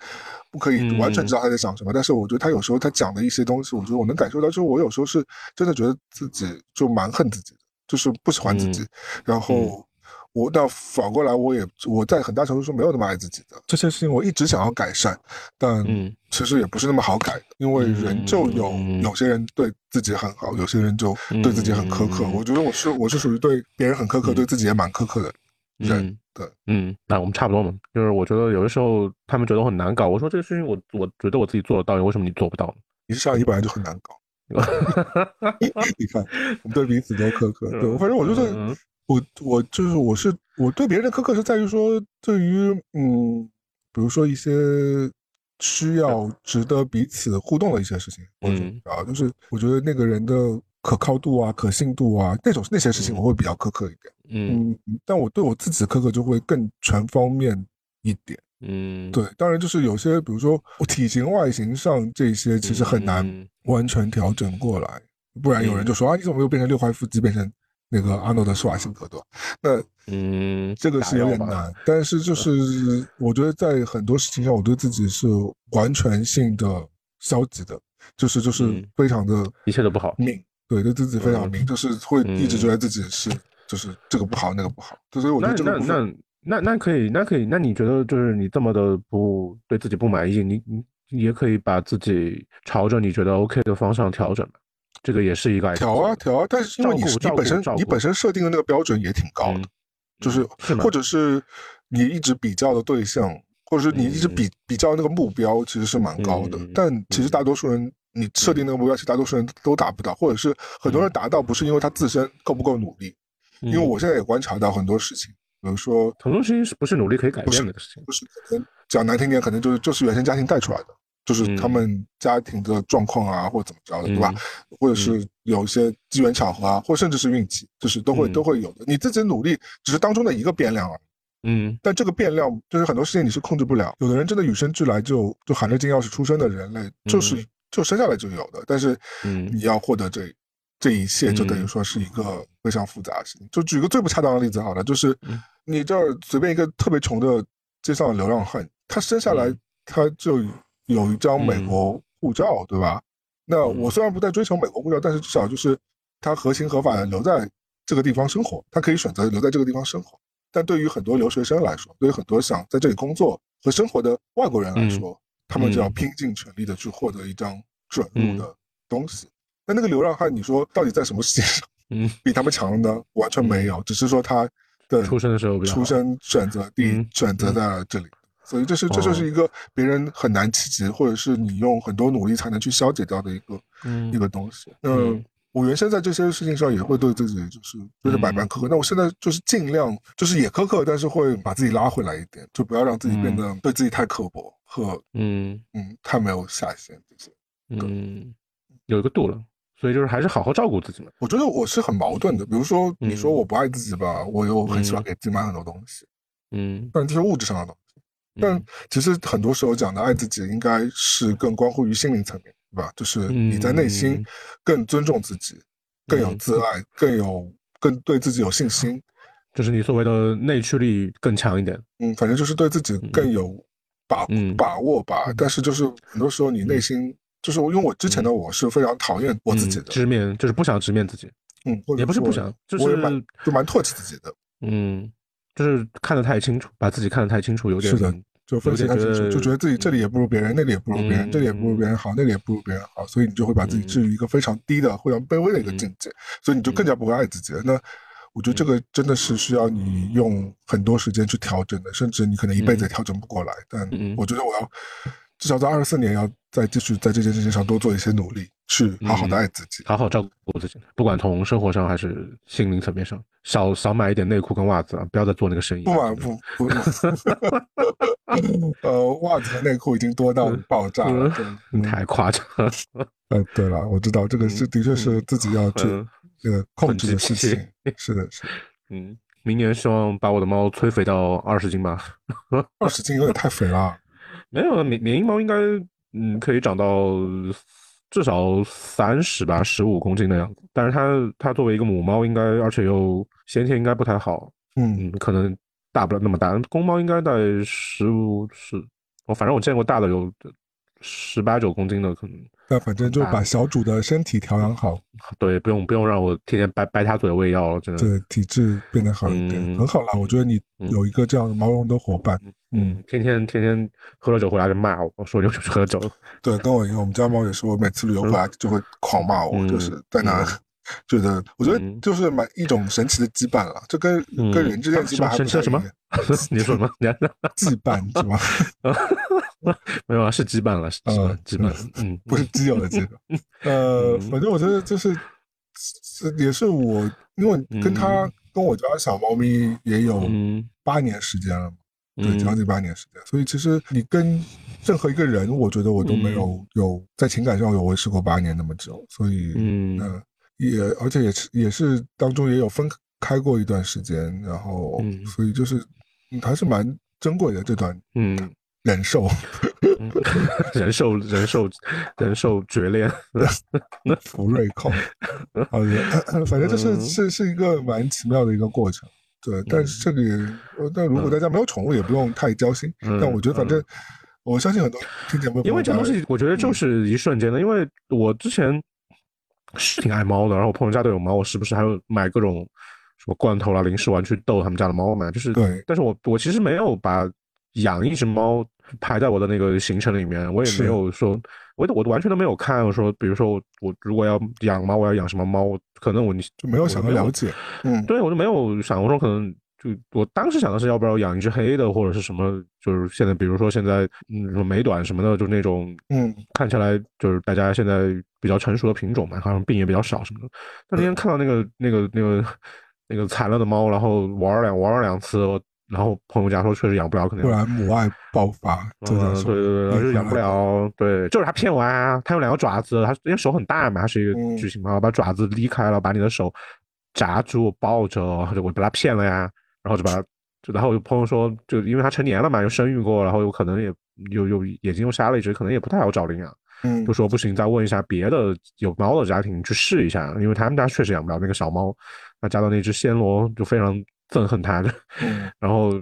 不可以完全知道他在想什么，但是我觉得他有时候他讲的一些东西，我觉得我能感受到，就是我有时候是真的觉得自己就蛮恨自己的，就是不喜欢自己，然后。我那反过来，我也我在很大程度上没有那么爱自己的这些事情，我一直想要改善，但其实也不是那么好改的，因为人就有有些人对自己很好，有些人就对自己很苛刻。我觉得我是我是属于对别人很苛刻，对自己也蛮苛刻的人。对，嗯，那我们差不多嘛。就是我觉得有的时候他们觉得我很难搞，我说这个事情我我觉得我自己做得到，为什么你做不到呢？你是上一本来就很难搞，你看我们对彼此都苛刻。对，反正我就是。我我就是我是我对别人的苛刻是在于说，对于嗯，比如说一些需要值得彼此互动的一些事情，嗯。啊，就是我觉得那个人的可靠度啊、可信度啊，那种那些事情我会比较苛刻一点，嗯，但我对我自己的苛刻就会更全方面一点，嗯，对，当然就是有些，比如说我体型、外形上这些，其实很难完全调整过来，不然有人就说啊，你怎么又变成六块腹肌，变成。那个阿诺德施瓦辛格对吧？那嗯，这个是有点难，但是就是。我觉得在很多事情上，我对自己是完全性的消极的，就是就是非常的一切都不好。命，对，对自己非常命，就是会一直觉得自己是就是这个不好那个不好，所以我觉得这个那那那那可以那可以，那你觉得就是你这么的不对自己不满意，你你也可以把自己朝着你觉得 OK 的方向调整这个也是一个调啊调啊，但是因为你你本身你本身设定的那个标准也挺高的，就是或者是你一直比较的对象，或者是你一直比比较那个目标其实是蛮高的，但其实大多数人你设定那个目标，其实大多数人都达不到，或者是很多人达到不是因为他自身够不够努力，因为我现在也观察到很多事情，比如说很多事情是不是努力可以改变的事情，不是讲难听点，可能就是就是原生家庭带出来的。就是他们家庭的状况啊，或者怎么着的，对吧？或者是有一些机缘巧合啊，或甚至是运气，就是都会都会有的。你自己努力只是当中的一个变量啊，嗯。但这个变量就是很多事情你是控制不了。有的人真的与生俱来就就含着金钥匙出生的人类，就是就生下来就有的。但是，你要获得这这一切，就等于说是一个非常复杂的事情。就举个最不恰当的例子好了，就是你这儿随便一个特别穷的街上的流浪汉，他生下来他就。有一张美国护照，对吧？那我虽然不再追求美国护照，但是至少就是他合情合法的留在这个地方生活，他可以选择留在这个地方生活。但对于很多留学生来说，对于很多想在这里工作和生活的外国人来说，他们就要拼尽全力的去获得一张准入的东西。那那个流浪汉，你说到底在什么世界上，嗯，比他们强呢？完全没有，只是说他的出生的时候，出生选择地选择在了这里。所以这是这就是一个别人很难企及，或者是你用很多努力才能去消解掉的一个一个东西。那我原先在这些事情上也会对自己就是就是百般苛刻，那我现在就是尽量就是也苛刻，但是会把自己拉回来一点，就不要让自己变得对自己太刻薄和嗯。嗯太没有下限这些。嗯，有一个度了，所以就是还是好好照顾自己嘛。我觉得我是很矛盾的，比如说你说我不爱自己吧，我又很喜欢给自己买很多东西，嗯，但这是物质上的。但其实很多时候讲的爱自己，应该是更关乎于心灵层面，对吧？就是你在内心更尊重自己，更有自爱，更有更对自己有信心，就是你所谓的内驱力更强一点。嗯，反正就是对自己更有把把握吧。但是就是很多时候你内心就是因为我之前的我是非常讨厌我自己的，直面就是不想直面自己。嗯，也不是不想，就是就蛮唾弃自己的。嗯。就是看得太清楚，把自己看得太清楚，有点是的，就分析太清楚，就觉得自己这里也不如别人，那里也不如别人，这里也不如别人好，那里也不如别人好，所以你就会把自己置于一个非常低的、非常卑微的一个境界，所以你就更加不会爱自己了。那我觉得这个真的是需要你用很多时间去调整的，甚至你可能一辈子也调整不过来。但我觉得我要至少在二十四年要再继续在这件事情上多做一些努力。去好好的爱自己，好好照顾自己，不管从生活上还是心灵层面上，少少买一点内裤跟袜子啊，不要再做那个生意。不买不不，呃，袜子和内裤已经多到爆炸了，太夸张。了。呃，对了，我知道这个是的确是自己要去这个控制的事情。是的，是。嗯，明年希望把我的猫催肥到二十斤吧。二十斤有点太肥了。没有，缅缅因猫应该嗯可以长到。至少三十吧，十五公斤的样子。但是它它作为一个母猫，应该而且又先天应该不太好，嗯，可能大不了那么大。公猫应该在十五十，我反正我见过大的有十八九公斤的可能。那反正就把小主的身体调养好，对，不用不用让我天天掰掰他嘴喂药，真的。对，体质变得好一点，很好啦。我觉得你有一个这样毛绒的伙伴，嗯，天天天天喝了酒回来就骂我，我说就去喝酒。对，跟我一样，我们家猫也是，我每次旅游回来就会狂骂我，就是在那觉得，我觉得就是蛮一种神奇的羁绊了，就跟跟人之间羁绊神奇的什么？你说什么？羁绊是吗？没有啊，是羁绊了，是羁绊，嗯，不是基友的羁绊。呃，反正我觉得就是，是也是我，因为跟他跟我家小猫咪也有八年时间了嘛，对，将近八年时间。所以其实你跟任何一个人，我觉得我都没有有在情感上有维持过八年那么久。所以，嗯，也而且也是也是当中也有分开过一段时间，然后，所以就是还是蛮珍贵的这段，嗯。人兽，人兽，人兽，人兽决裂，福瑞控，好的，反正这是是是一个蛮奇妙的一个过程，对。但是这里，但如果大家没有宠物，也不用太焦心。但我觉得，反正我相信很多听节目，因为这东西我觉得就是一瞬间的。因为我之前是挺爱猫的，然后我朋友家都有猫，我时不时还会买各种什么罐头啦、零食玩去逗他们家的猫嘛。就是，对。但是我我其实没有把养一只猫排在我的那个行程里面，我也没有说，我我完全都没有看说，比如说我我如果要养猫，我要养什么猫，可能我就没有想到了解。嗯，对我就没有想过说可能。就我当时想的是，要不要养一只黑的，或者是什么？就是现在，比如说现在，嗯，什么美短什么的，就那种，嗯，看起来就是大家现在比较成熟的品种嘛，好像病也比较少什么的。但那天看到那个那个那个那个惨了的猫，然后玩了两玩了两次，然后朋友家说确实养不了，可能不然母爱爆发，对对对对，就养不了。对，就是他骗我啊！他有两个爪子，他因为手很大嘛，他是一个巨型猫，把爪子离开了，把你的手夹住抱着，就我被他骗了呀。然后就把他，就然后有朋友说，就因为他成年了嘛，又生育过，然后有可能也又又眼睛又瞎了一只，可能也不太好找领养。嗯，就说不行，再问一下别的有猫的家庭去试一下，因为他们家确实养不了那个小猫。那加到那只暹罗就非常憎恨他的。嗯，然后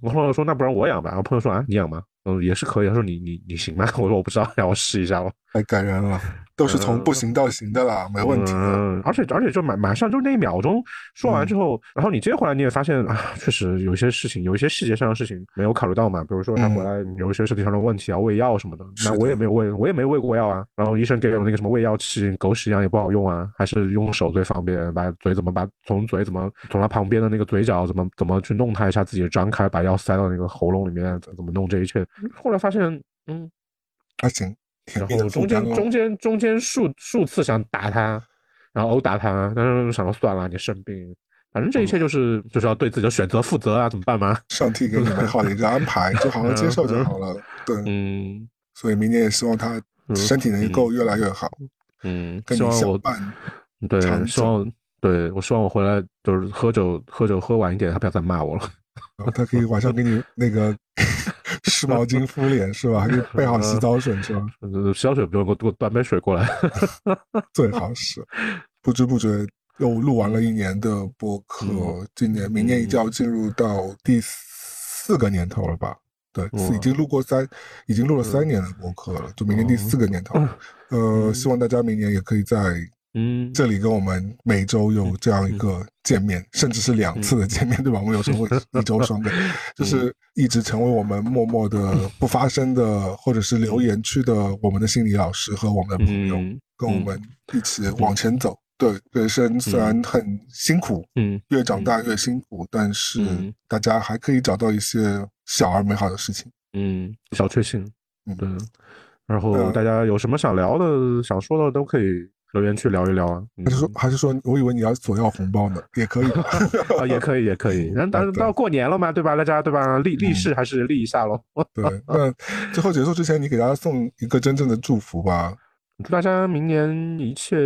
我朋友说，那不然我养吧。然后朋友说啊，你养吗？嗯，也是可以。他说你你你行吗？我说我不知道，让我试一下吧。太感人了。都是从不行到行的啦，没问题。嗯，而且而且就马马上就那一秒钟说完之后，然后你接回来你也发现啊，确实有些事情，有一些细节上的事情没有考虑到嘛。比如说他回来有一些身体上的问题啊，喂药什么的，那我也没有喂，我也没喂过药啊。然后医生给我那个什么喂药器，狗屎一样也不好用啊，还是用手最方便。把嘴怎么把从嘴怎么从他旁边的那个嘴角怎么怎么去弄他一下，自己张开把药塞到那个喉咙里面，怎么弄这一切。后来发现，嗯，还行。然后中间中间中间数数次想打他，然后殴打他，但是想到算了，你生病，反正这一切就是就是要对自己的选择负责啊，怎么办嘛？上 帝给你美好的一个安排，就好好接受就好了。对，嗯，所以明年也希望他身体能够越来越好。嗯，跟你相伴。对，希望对我希望我回来就是喝酒喝酒喝晚一点，他不要再骂我了。然后他可以晚上给你那个。湿毛巾敷脸是吧？还是备好洗澡水是吧？洗澡水不用，给我给我端杯水过来。最好是。不知不觉又录完了一年的播客，今年明年已经要进入到第四个年头了吧？对，已经录过三，已经录了三年的播客了，就明年第四个年头。呃，希望大家明年也可以在。嗯，这里跟我们每周有这样一个见面，甚至是两次的见面，对吧？我们有时候会 一周双更，就是一直成为我们默默的不发声的，或者是留言区的我们的心理老师和我们的朋友，跟我们。一起往前走。对，人生虽然很辛苦，嗯，越长大越辛苦，但是大家还可以找到一些小而美好的事情，嗯，小确幸，嗯，对。然后大家有什么想聊的、想说的，都可以。留言区聊一聊啊，还是说还是说，我以为你要索要红包呢，也可以 啊，也可以也可以。那当然到过年了嘛，对吧？大家对吧？立立誓还是立一下喽。对，那最后结束之前，你给大家送一个真正的祝福吧。祝大家明年一切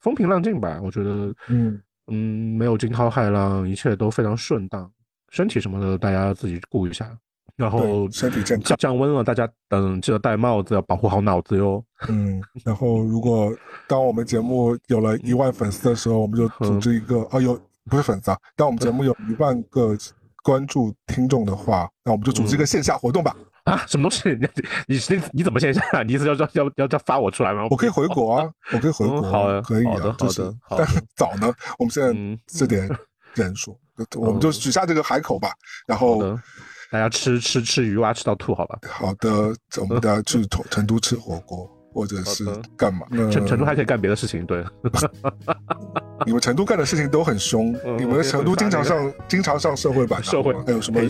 风平浪静吧。我觉得，嗯嗯，没有惊涛骇浪，一切都非常顺当。身体什么的，大家自己顾一下。然后身体健康，降温了，大家等记得戴帽子，要保护好脑子哟。嗯，然后如果当我们节目有了一万粉丝的时候，我们就组织一个啊，有不是粉丝啊，当我们节目有一万个关注听众的话，那我们就组织一个线下活动吧。啊，什么东西？你你你你怎么线下？你意思要要要要要发我出来吗？我可以回国啊，我可以回国，好，可以啊，好的，但是早呢，我们现在这点人数，我们就许下这个海口吧，然后。大家吃吃吃鱼蛙吃到吐，好吧？好的，我们大家去成成都吃火锅，或者是干嘛？成成都还可以干别的事情，对。你们成都干的事情都很凶，你们成都经常上经常上社会版，社会还有什么？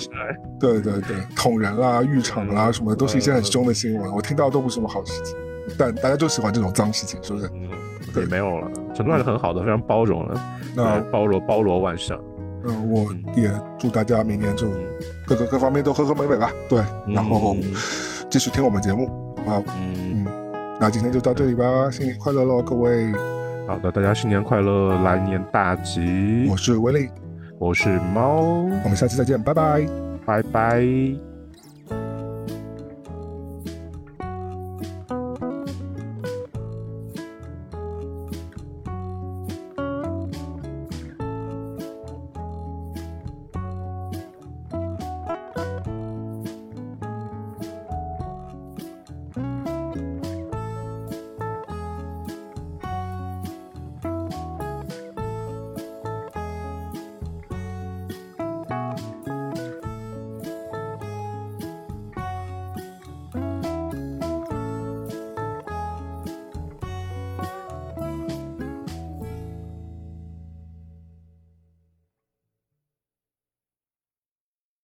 对对对，捅人啦、浴场啦，什么都是一些很凶的新闻，我听到都不是什么好事情。但大家就喜欢这种脏事情，是不是？对，没有了。成都还是很好的，非常包容了，那包罗包罗万象。嗯，我也祝大家明年就各个各方面都和和美美吧。对，然后继续听我们节目，好不好？嗯嗯，那今天就到这里吧，新年快乐喽，各位！好的，大家新年快乐，来年大吉！我是威利，我是猫，我们下期再见，拜拜，拜拜。